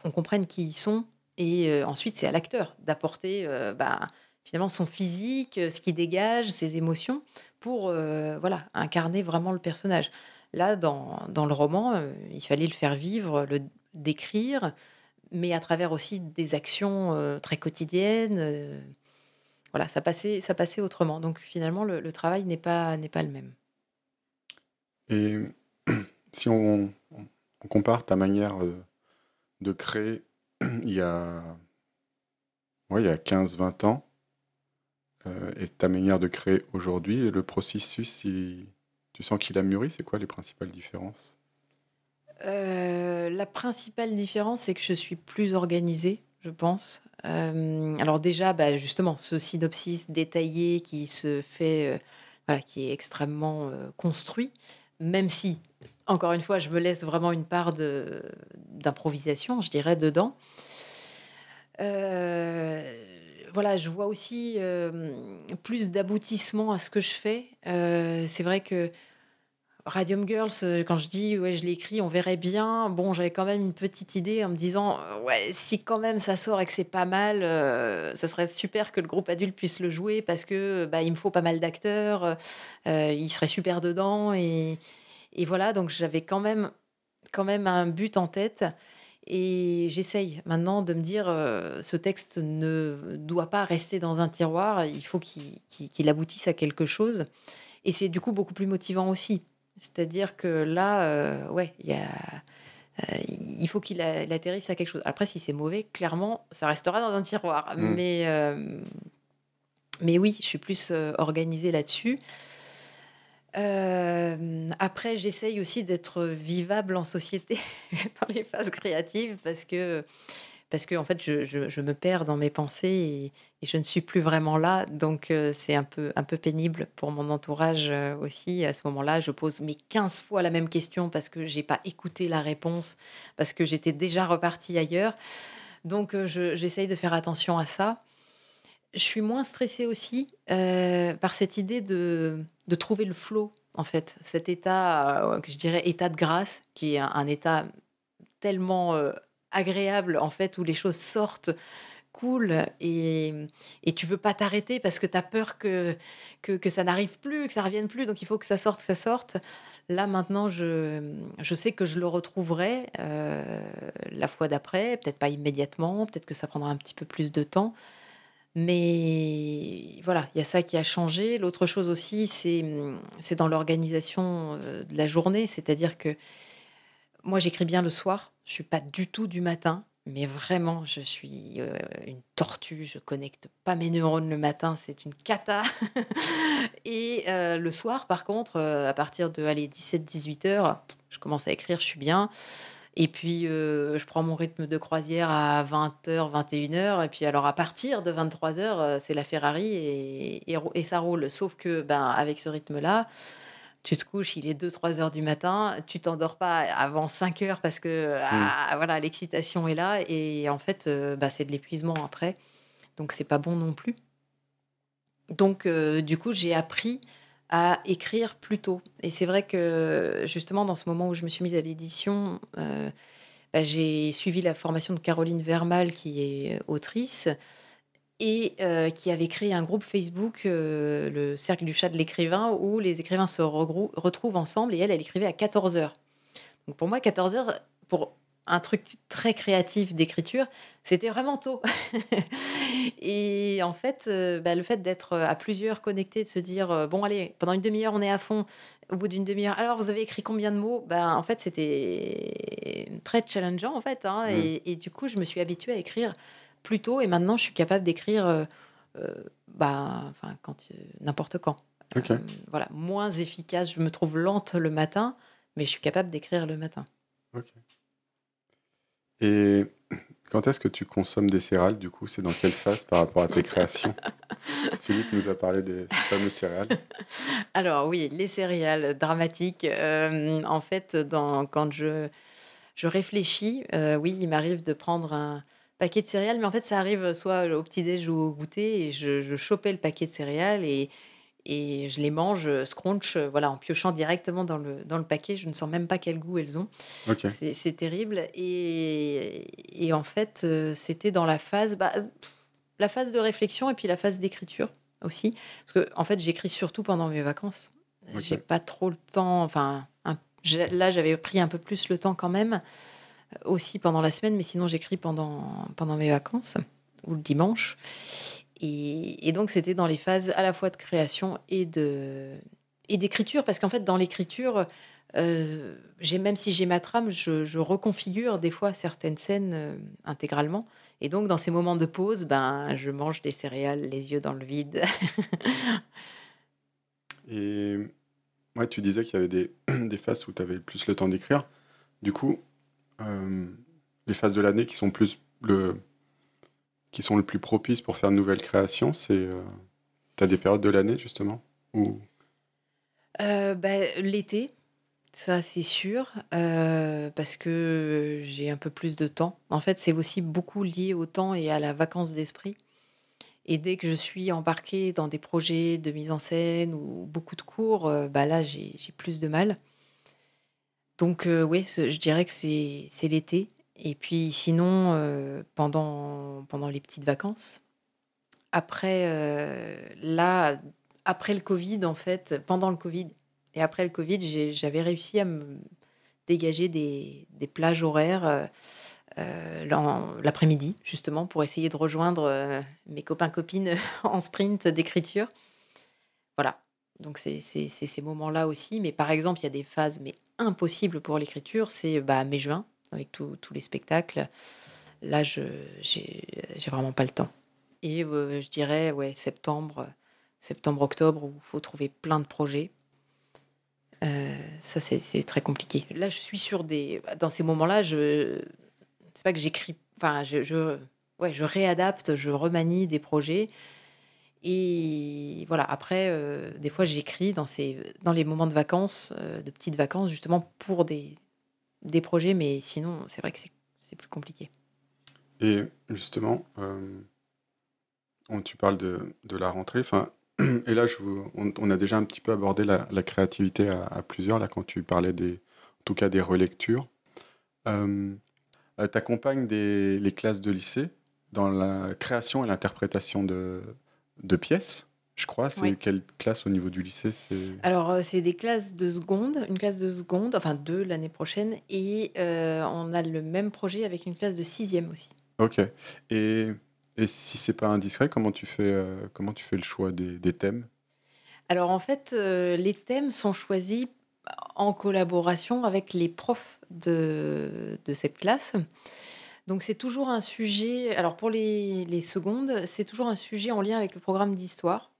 on comprenne qui ils sont et heu, ensuite c'est à l'acteur d'apporter, heu, bah, finalement son physique, heu, ce qu'il dégage, ses émotions pour, voilà, incarner vraiment le personnage. Là, dans dans le roman, il fallait le faire vivre, le décrire, mais à travers aussi des actions, très quotidiennes, voilà, ça passait ça passait autrement. Donc finalement le travail n'est pas n'est pas le même. Et si on, compare ta manière euh, de créer il y a, ouais, il y a 15-20 ans. Euh, et ta manière de créer aujourd'hui, le processus, il- tu sens qu'il a mûri, c'est quoi les principales différences? Heu, la principale différence, c'est que je suis plus organisée, je pense. Hem, alors déjà, bah, justement, ce synopsis détaillé qui se fait, voilà, qui est extrêmement, construit, même si, encore une fois, je me laisse vraiment une part d'improvisation, je dirais, dedans. Heu, voilà, je vois aussi, hem, plus d'aboutissement à ce que je fais. Heu, c'est vrai que Radium Girls, euh, quand je dis ouais, je l'ai écrit, on verrait bien. Bon, j'avais quand même une petite idée en me disant euh, ouais, si quand même ça sort et que c'est pas mal, euh, ce serait super que le groupe adulte puisse le jouer parce que bah, il me faut pas mal d'acteurs, euh, il serait super dedans et, et voilà. Donc j'avais quand même quand même un but en tête et j'essaye maintenant de me dire euh, ce texte ne doit pas rester dans un tiroir, il faut qu'il aboutisse à quelque chose. Et c'est du coup beaucoup plus motivant aussi. C'est-à-dire que là, euh, ouais, il y a, euh, il faut qu'il atterrisse à quelque chose. Après, si c'est mauvais, clairement, ça restera dans un tiroir. Mm. Mais, mais oui, je suis plus organisée là-dessus. Euh, après, j'essaye aussi d'être vivable en société dans les phases créatives parce que, parce que en fait, je, me perds dans mes pensées et, je ne suis plus vraiment là. Donc, euh, c'est un peu, un peu pénible pour mon entourage euh, aussi. À ce moment-là, je pose mes 15 fois la même question parce que j'ai pas écouté la réponse, parce que j'étais déjà repartie ailleurs. Donc, je- j'essaye de faire attention à ça. Je suis moins stressée aussi par cette idée de, de trouver le flow, en fait. Cet état, euh, que je dirais état de grâce, qui est un, état tellement euh, agréable, en fait, où les choses sortent, cool, et, et tu veux pas t'arrêter parce que tu as peur que, que, que ça n'arrive plus, que ça revienne plus, donc il faut que ça sorte, que ça sorte. Là, maintenant, je, je sais que je le retrouverai euh, la fois d'après, peut-être pas immédiatement, peut-être que ça prendra un petit peu plus de temps. Mais voilà, il y a ça qui a changé. L'autre chose aussi, c'est hum, dans l'organisation euh, de la journée. C'est-à-dire que moi, j'écris bien le soir. Je suis pas du tout du matin. Mais vraiment, je suis euh, une tortue. Je connecte pas mes neurones le matin. C'est une cata. Et euh, le soir, par contre, à partir de allez, 17-18 heures, je commence à écrire, je suis bien. Et puis, euh, je prends mon rythme de croisière à 20h, 21h. Et puis, alors, à partir de 23h, euh, c'est la Ferrari et, et, rou- et ça roule. Sauf que, ben, avec ce rythme-là, tu te couches, il est 2-3 heures du matin. Tu t'endors pas avant 5 heures parce que, Mm. ah, voilà, l'excitation est là. Et en fait, euh, bah, c'est de l'épuisement après. Donc, c'est pas bon non plus. Donc, euh, du coup, j'ai appris à écrire plus tôt. Et c'est vrai que, justement, dans ce moment où je me suis mise à l'édition, euh, bah, j'ai suivi la formation de Caroline Vermal, qui est autrice, et euh, qui avait créé un groupe Facebook, euh, le Cercle du chat de l'écrivain, où les écrivains se retrouvent ensemble, et elle, elle écrivait à 14 heures. Donc pour moi, 14 heures, pour un truc très créatif d'écriture, c'était vraiment tôt. et en fait, euh, bah, le fait d'être à plusieurs connectés, de se dire, euh, bon allez, pendant une demi-heure, on est à fond, au bout d'une demi-heure, alors vous avez écrit combien de mots? Ben, En fait, c'était très challengeant, en fait. hein, Mm. et, et du coup, je me suis habituée à écrire plus tôt, et maintenant, je suis capable d'écrire euh, euh, bah, enfin, quand, euh, n'importe quand. Euh, voilà, moins efficace, je me trouve lente le matin, mais je suis capable d'écrire le matin. Et quand est-ce que tu consommes des céréales Du coup, c'est dans quelle phase par rapport à tes créations? Philippe nous a parlé des fameuses céréales. Alors oui, les céréales dramatiques. euh, en fait, dans, quand je, je réfléchis, euh, oui, il m'arrive de prendre un paquet de céréales, mais en fait, ça arrive soit au petit-déj ou au goûter, et je, je chopais le paquet de céréales et, et je les mange euh, scrunch, euh, voilà, en piochant directement dans le, dans le paquet. Je ne sens même pas quel goût elles ont. C'est terrible. Et, et en fait, euh, c'était dans la phase, bah, la phase de réflexion et puis la phase d'écriture aussi. Parce que, en fait, j'écris surtout pendant mes vacances. Ok. J'ai pas trop le temps. Enfin, un- là, j'avais pris un peu plus le temps quand même, aussi pendant la semaine, mais sinon, j'écris pendant, pendant mes vacances ou le dimanche. Et, donc, c'était dans les phases à la fois de création et de et d'écriture, parce qu'en fait, dans l'écriture, euh, même si j'ai ma trame, je, je reconfigure des fois certaines scènes euh, intégralement. Et donc, dans ces moments de pause, ben, je mange des céréales, les yeux dans le vide. Et ouais, tu disais qu'il y avait des, des phases où tu avais plus le temps d'écrire. Du coup, euh, les phases de l'année qui sont plus le qui sont le plus propices pour faire de nouvelles créations, c'est euh, tu as des périodes de l'année justement où Euh, ben, l'été, ça c'est sûr, euh, parce que j'ai un peu plus de temps. En fait, c'est aussi beaucoup lié au temps et à la vacance d'esprit. Et dès que je suis embarquée dans des projets de mise en scène ou beaucoup de cours, bah là j'ai plus de mal. Donc oui, je dirais que c'est l'été et puis sinon, pendant pendant les petites vacances. Après, là, après le covid, en fait, pendant le covid et après le covid, j'avais réussi à me dégager des des plages horaires, l'après-midi, justement, pour essayer de rejoindre, mes copains, copines en sprint d'écriture. Voilà, donc c'est ces moments-là aussi, mais par exemple, il y a des phases, mais impossibles pour l'écriture, c'est, bah, mai-juin, avec tous les spectacles. Là, je j'ai vraiment pas le temps et je dirais, ouais, septembre, septembre-octobre, où il faut trouver plein de projets. ça, c'est très compliqué. Là, je suis sur des dans ces moments-là, je c'est pas que j'écris enfin, je je ouais, je réadapte, je remanie des projets et voilà, après, des fois, j'écris dans ces dans les moments de vacances, de petites vacances, justement pour des des projets, mais sinon, c'est vrai que c'est plus compliqué. Et justement, tu parles de de la rentrée, et là, je on a déjà un petit peu abordé la créativité à plusieurs, là, quand tu parlais des en tout cas des relectures. Euh, tu accompagnes les classes de lycée dans la création et l'interprétation de de pièces, je crois. C'est quelle classe au niveau du lycée? Alors, c'est des classes de seconde, une classe de seconde, enfin deux l'année prochaine et on a le même projet avec une classe de sixième aussi. OK et et si c'est pas indiscret, comment tu fais, comment tu fais le choix des des thèmes? Alors en fait, les thèmes sont choisis en collaboration avec les profs de de cette classe. Donc c'est toujours un sujet alors pour les les secondes, c'est toujours un sujet en lien avec le programme d'histoire.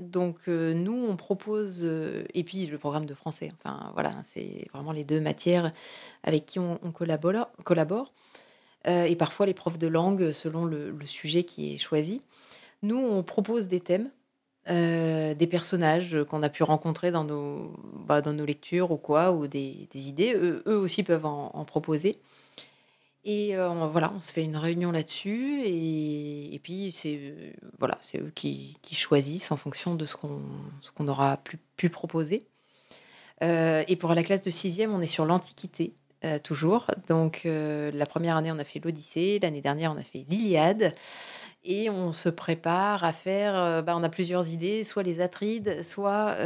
Donc nous, on propose, et puis le programme de français, enfin voilà, c'est vraiment les deux matières avec qui on collabore collabore, et parfois les profs de langue selon le sujet qui est choisi. Nous, on propose des thèmes, des personnages, qu'on a pu rencontrer dans nos bah, dans nos lectures ou quoi, ou des idées. Eux aussi peuvent en en proposer. Et voilà, on se fait une réunion là-dessus et puis c'est, voilà, c'est eux qui choisissent en fonction de ce qu'on aura pu pu proposer. Heu et pour la classe de sixième, on est sur l'Antiquité, toujours. Donc la première année, on a fait l'Odyssée, l'année dernière, on a fait l'Iliade et on se prépare à faire, bah, on a plusieurs idées, soit les Atrides, soit,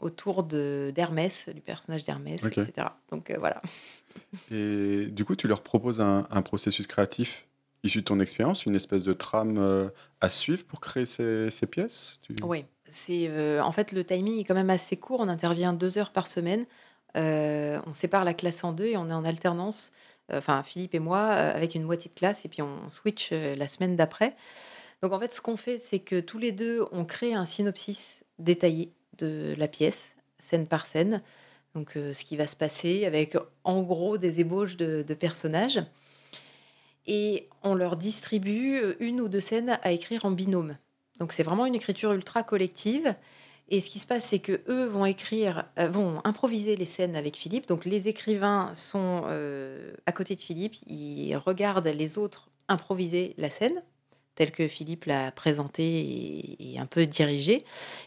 autour de d'Hermès, du personnage d'Hermès et cetera. Donc voilà. Et du coup, tu leur proposes un, processus créatif issu de ton expérience, une espèce de trame euh, à suivre pour créer ces, pièces Oui, c'est euh, en fait le timing est quand même assez court. On intervient deux heures par semaine. Euh, on sépare la classe en deux et on est en alternance. Enfin, Philippe et moi, avec une moitié de classe, et puis on switch la semaine d'après. Donc en fait, ce qu'on fait, c'est que tous les deux, on crée un synopsis détaillé de la pièce, scène par scène. Donc, ce qui va se passer avec, en gros, des ébauches de, personnages. Et on leur distribue une ou deux scènes à écrire en binôme. Donc, c'est vraiment une écriture ultra collective. Et ce qui se passe, c'est que eux vont écrire, vont improviser les scènes avec Philippe. Donc, les écrivains sont à côté de Philippe, ils regardent les autres improviser la scène tel que Philippe l'a présenté et, un peu dirigé.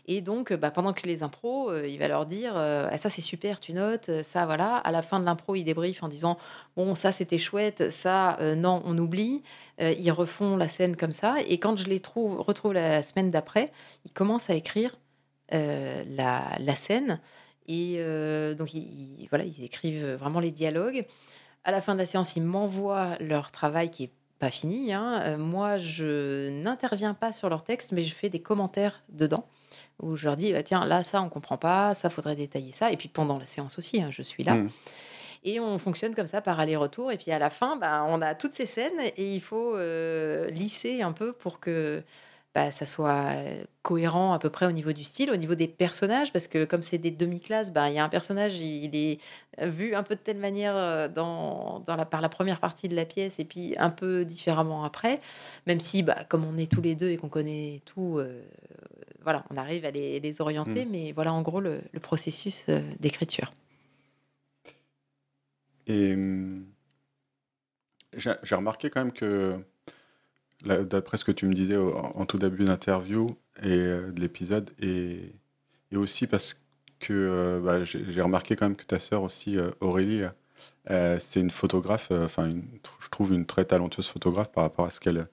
Et donc, bah, pendant que les impros, euh, il va leur dire euh, ah, ça c'est super, tu notes, ça voilà. À la fin de l'impro, il débrief en disant bon ça c'était chouette, ça euh, non on oublie. ils refont la scène comme ça. Et quand je les trouve, retrouve la semaine d'après, ils commencent à écrire la, la, scène. Et donc ils, voilà, ils écrivent vraiment les dialogues. À la fin de la séance, ils m'envoient leur travail qui est pas fini. Hein. Euh, moi, je n'interviens pas sur leur texte, mais je fais des commentaires dedans où je leur dis bah, tiens, là, ça, on comprend pas, ça, faudrait détailler ça. Et puis pendant la séance aussi, hein, je suis là. Mmh. Et on fonctionne comme ça par aller-retour. Et puis à la fin, bah, on a toutes ces scènes et il faut euh, lisser un peu pour que bah, ça soit cohérent à peu près au niveau du style, au niveau des personnages, parce que comme c'est des demi-classes, bah, il y a un personnage, il est vu un peu de telle manière dans, dans la, par la première partie de la pièce et puis un peu différemment après, même si bah, comme on est tous les deux et qu'on connaît tout, voilà, on arrive à les, les orienter, mmh. mais voilà en gros le, le processus d'écriture. Et mmh, j'ai remarqué quand même que d'après ce que tu me disais en, tout début d'interview et euh, de l'épisode, et, aussi parce que bah, j'ai remarqué quand même que ta sœur aussi, Aurélie, c'est une photographe, enfin, je trouve une très talentueuse photographe par rapport à ce qu'elle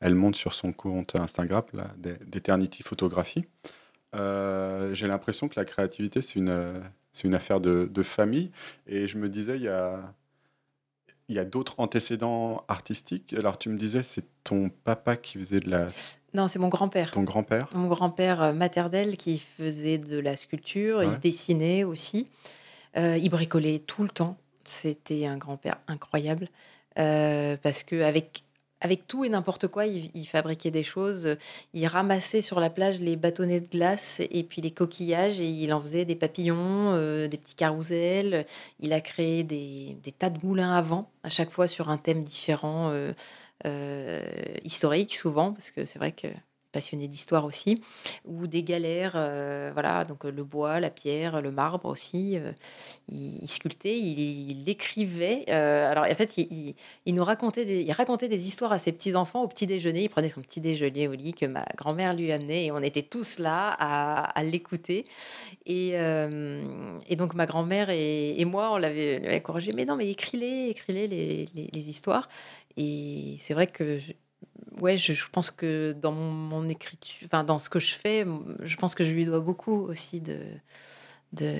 elle montre sur son compte Instagram, d'Eternity Photographie. j'ai l'impression que la créativité, c'est une, une affaire de, famille. Et je me disais, il y a, il y a d'autres antécédents artistiques. Alors, tu me disais, c'est ton papa qui faisait de la. Non, c'est mon grand-père. Ton grand-père Mon grand-père euh, maternel qui faisait de la sculpture, il dessinait aussi. Euh, il bricolait tout le temps. C'était un grand-père incroyable. Euh, parce qu'avec avec tout et n'importe quoi, il, fabriquait des choses. Il ramassait sur la plage les bâtonnets de glace et puis les coquillages et il en faisait des papillons, euh, des petits carousels. Il a créé des, tas de moulins à vent, à chaque fois sur un thème différent, euh, euh, historique souvent, parce que c'est vrai que passionné d'histoire aussi, ou des galères, euh, voilà, donc euh, le bois, la pierre, le marbre aussi. Euh, il, sculptait, il, écrivait. alors en fait, il, nous racontait des, il racontait des histoires à ses petits enfants au petit déjeuner. Il prenait son petit déjeuner au lit que ma grand-mère lui amenait et on était tous là à, l'écouter. Et, donc ma grand-mère et, moi, on l'avait encouragé. Mais non, mais écris-les, écris-les les, les, les histoires. Et c'est vrai que ouais, je, pense que dans mon, écriture, enfin dans ce que je fais, je pense que je lui dois beaucoup aussi de, de,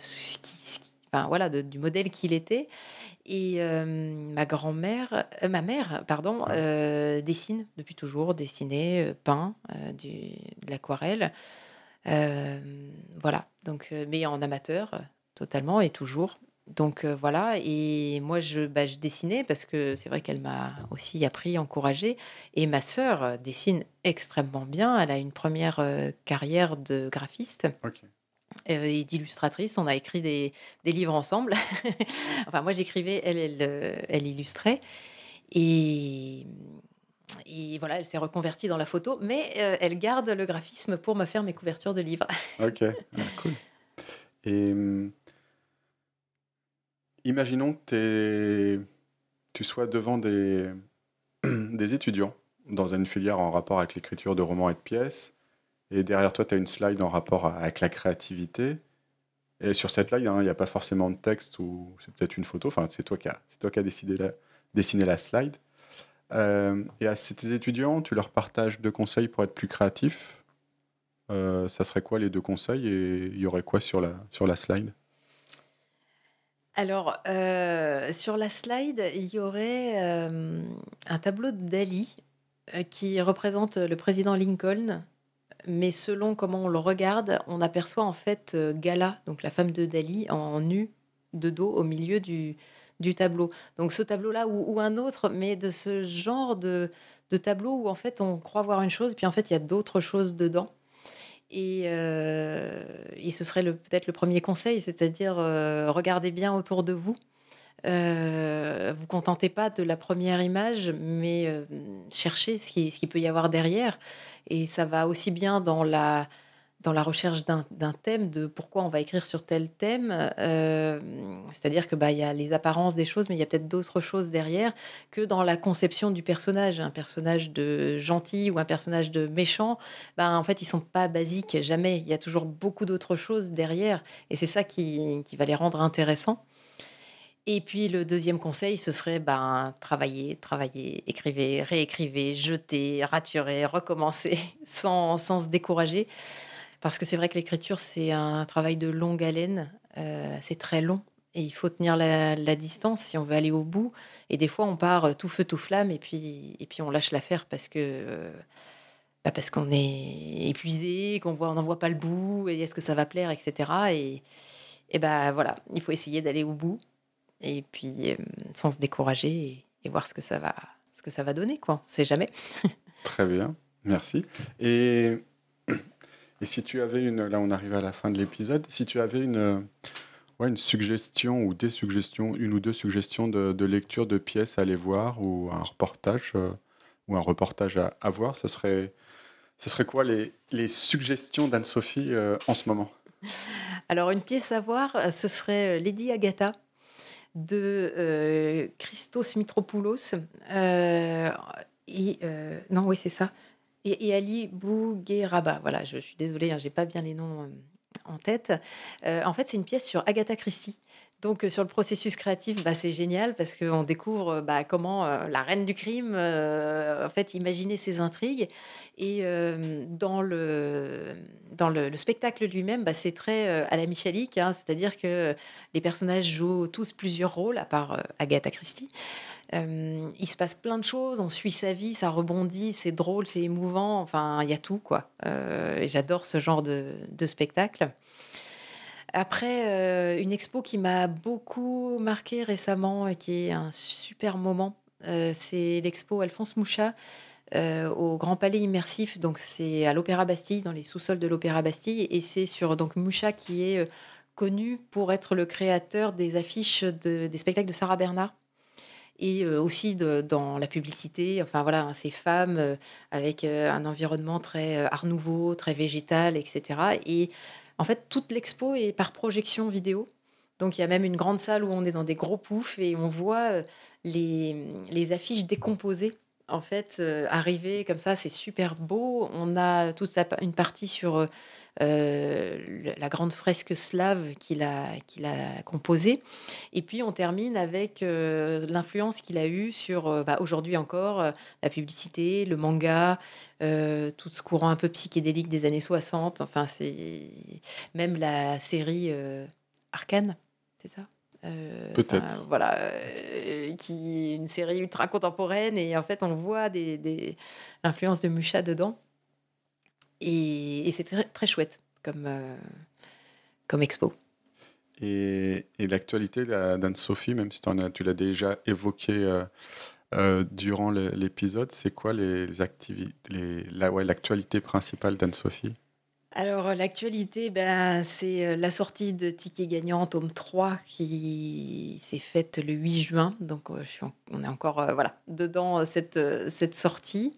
ce qui, enfin voilà, du modèle qu'il était. Et euh, ma grand-mère, euh, ma mère, pardon, euh, dessine depuis toujours, dessinait, peint, du, de l'aquarelle. voilà, donc, mais en amateur, totalement et toujours. Donc voilà, et moi je, bah, je dessinais parce que c'est vrai qu'elle m'a aussi appris, encouragé. Et ma sœur dessine extrêmement bien. Elle a une première carrière de graphiste. et d'illustratrice. On a écrit des, des livres ensemble. enfin, moi j'écrivais, elle, elle, elle, illustrait. Et, et voilà, elle s'est reconvertie dans la photo, mais elle garde le graphisme pour me faire mes couvertures de livres. ok, ah, cool. Et mmh, Imaginons que tu sois devant des, étudiants dans une filière en rapport avec l'écriture de romans et de pièces, et derrière toi, tu as une slide en rapport avec la créativité. Et sur cette slide, hein, il n'y a pas forcément de texte ou c'est peut-être une photo. Enfin, c'est toi qui as, décidé dessiné la slide. Euh, et à ces étudiants, tu leur partages deux conseils pour être plus créatifs. Euh, ça serait quoi les deux conseils et il y aurait quoi sur la slide? Alors, euh, sur la slide, il y aurait, euh, un tableau de Dali, euh, qui représente, le président Lincoln, mais selon comment on le regarde, on aperçoit en fait, Gala, donc la femme de Dali, en nu, de dos, au milieu du du tableau. Donc ce tableau-là ou un autre, mais de ce genre de de tableau où en fait on croit voir une chose, puis en fait il y a d'autres choses dedans. Et, euh, et, ce serait peut-être le premier conseil, c'est-à-dire euh, regardez bien autour de vous. Euh, vous contentez pas de la première image, mais euh, cherchez ce qui, ce qui peut y avoir derrière. Et ça va aussi bien dans la, dans la recherche d'un thème, de pourquoi on va écrire sur tel thème. Euh, c'est-à-dire que bah, y a les apparences des choses, mais il y a peut-être d'autres choses derrière que dans la conception du personnage. Un personnage de gentil ou un personnage de méchant, bah, en fait, ils sont pas basiques, jamais. Il y a toujours beaucoup d'autres choses derrière. Et c'est ça qui, qui va les rendre intéressants. Et puis le deuxième conseil, ce serait ben, travailler, travailler, écrivez, réécrivez, jeter, raturer, recommencer sans, sans se décourager. Parce que c'est vrai que l'écriture, c'est un travail de longue haleine, euh, c'est très long. Et il faut tenir la, distance si on veut aller au bout. Et des fois, on part tout feu, tout flamme, et puis, et puis on lâche l'affaire parce que euh, bah parce qu'on est épuisé, qu'on voit, on n'en voit pas le bout, et est-ce que ça va plaire, etc. Et, et ben voilà, il faut essayer d'aller au bout, et puis euh, sans se décourager, et, voir ce que ça va, ce que ça va donner, quoi. C'est jamais. Très bien, merci. Et et si tu avais une, là on arrive à la fin de l'épisode, si tu avais une, ouais, une suggestion ou des suggestions, une ou deux suggestions de, lecture de pièces à aller voir ou un reportage euh, ou un reportage à, voir, ce serait, ce serait quoi les, les suggestions d'Anne-Sophie euh, en ce moment? Alors une pièce à voir, euh, ce serait Lady Agatha de Christos Mitropoulos. non, oui, c'est ça. Et, Ali Bougueraba. Voilà, je, suis désolée, hein, j'ai pas bien les noms en tête. en fait, c'est une pièce sur Agatha Christie. Donc, sur le processus créatif, bah, c'est génial parce qu'on découvre bah, comment la reine du crime, en fait, imaginait ses intrigues. Et dans, le, dans le, spectacle lui-même, bah, c'est très à la Michalik, hein, c'est-à-dire que les personnages jouent tous plusieurs rôles, à part Agatha Christie. Il se passe plein de choses, on suit sa vie, ça rebondit, c'est drôle, c'est émouvant, enfin, il y a tout, quoi. et j'adore ce genre de, spectacle. Après, euh, une expo qui m'a beaucoup marqué récemment et qui est un super moment, euh, c'est l'expo Alphonse Mouchat euh, au Grand Palais Immersif. Donc, c'est à l'Opéra Bastille, dans les sous-sols de l'Opéra Bastille. Et c'est sur donc, Mouchat qui est connu pour être le créateur des affiches des spectacles de Sarah Bernard et aussi dans la publicité. Enfin voilà, hein, ces femmes avec un environnement très art nouveau, très végétal, etc. Et en fait, toute l'expo est par projection vidéo. Donc il y a même une grande salle où on est dans des gros poufs et on voit euh, les, affiches décomposées en fait euh, arriver comme ça. C'est super beau. On a toute une partie sur euh, euh, la grande fresque slave qu'il a, qu'il a composée. Et puis on termine avec euh, l'influence qu'il a eue sur, euh, bah, aujourd'hui encore, la publicité, le manga, tout ce courant un peu psychédélique des années 60. Enfin, c'est même la série Arcane, c'est ça? Peut-être. voilà, qui une série ultra contemporaine et en fait on voit des, l'influence de Musha dedans. Et, c'est très, chouette comme, euh, comme expo. Et, l'actualité d'Anne-Sophie, même si en tu l'as déjà évoqué euh, euh, durant l'épisode, c'est quoi les, activités, les, l'actualité principale d'Anne-Sophie? Alors, l'actualité, ben, c'est la sortie de Ticket Gagnant, tome 3, qui s'est faite le 8 juin. Donc, on est encore voilà, dedans cette, cette sortie.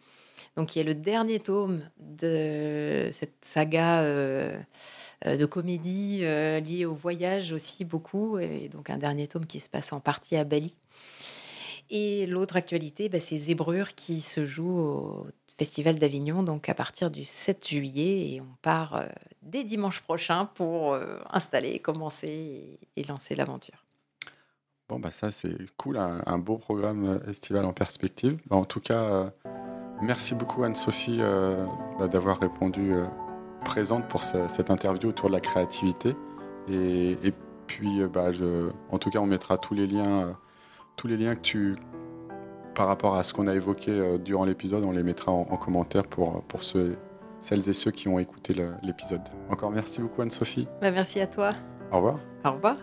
Donc y a le dernier tome de cette saga euh, euh, de comédie euh, liée au voyage aussi beaucoup, et donc un dernier tome qui se passe en partie à Bali. Et l'autre actualité, bah, c'est Zébrure qui se joue au Festival d'Avignon, donc à partir du 7 juillet, et on part dès dimanche prochain pour installer, commencer et, lancer l'aventure. Bon, bah ça c'est cool, un, beau programme estival en perspective. Bah, en tout cas, Merci beaucoup Anne-Sophie euh, bah, d'avoir répondu euh, présente pour cette interview autour de la créativité. Et, puis, euh, bah, en tout cas, on mettra tous les liens, tous les liens que tu, par rapport à ce qu'on a évoqué durant l'épisode, on les mettra en, commentaire pour, pour ceux, celles et ceux qui ont écouté l'épisode. Encore merci beaucoup Anne-Sophie. Bah, merci à toi. Au revoir. Au revoir.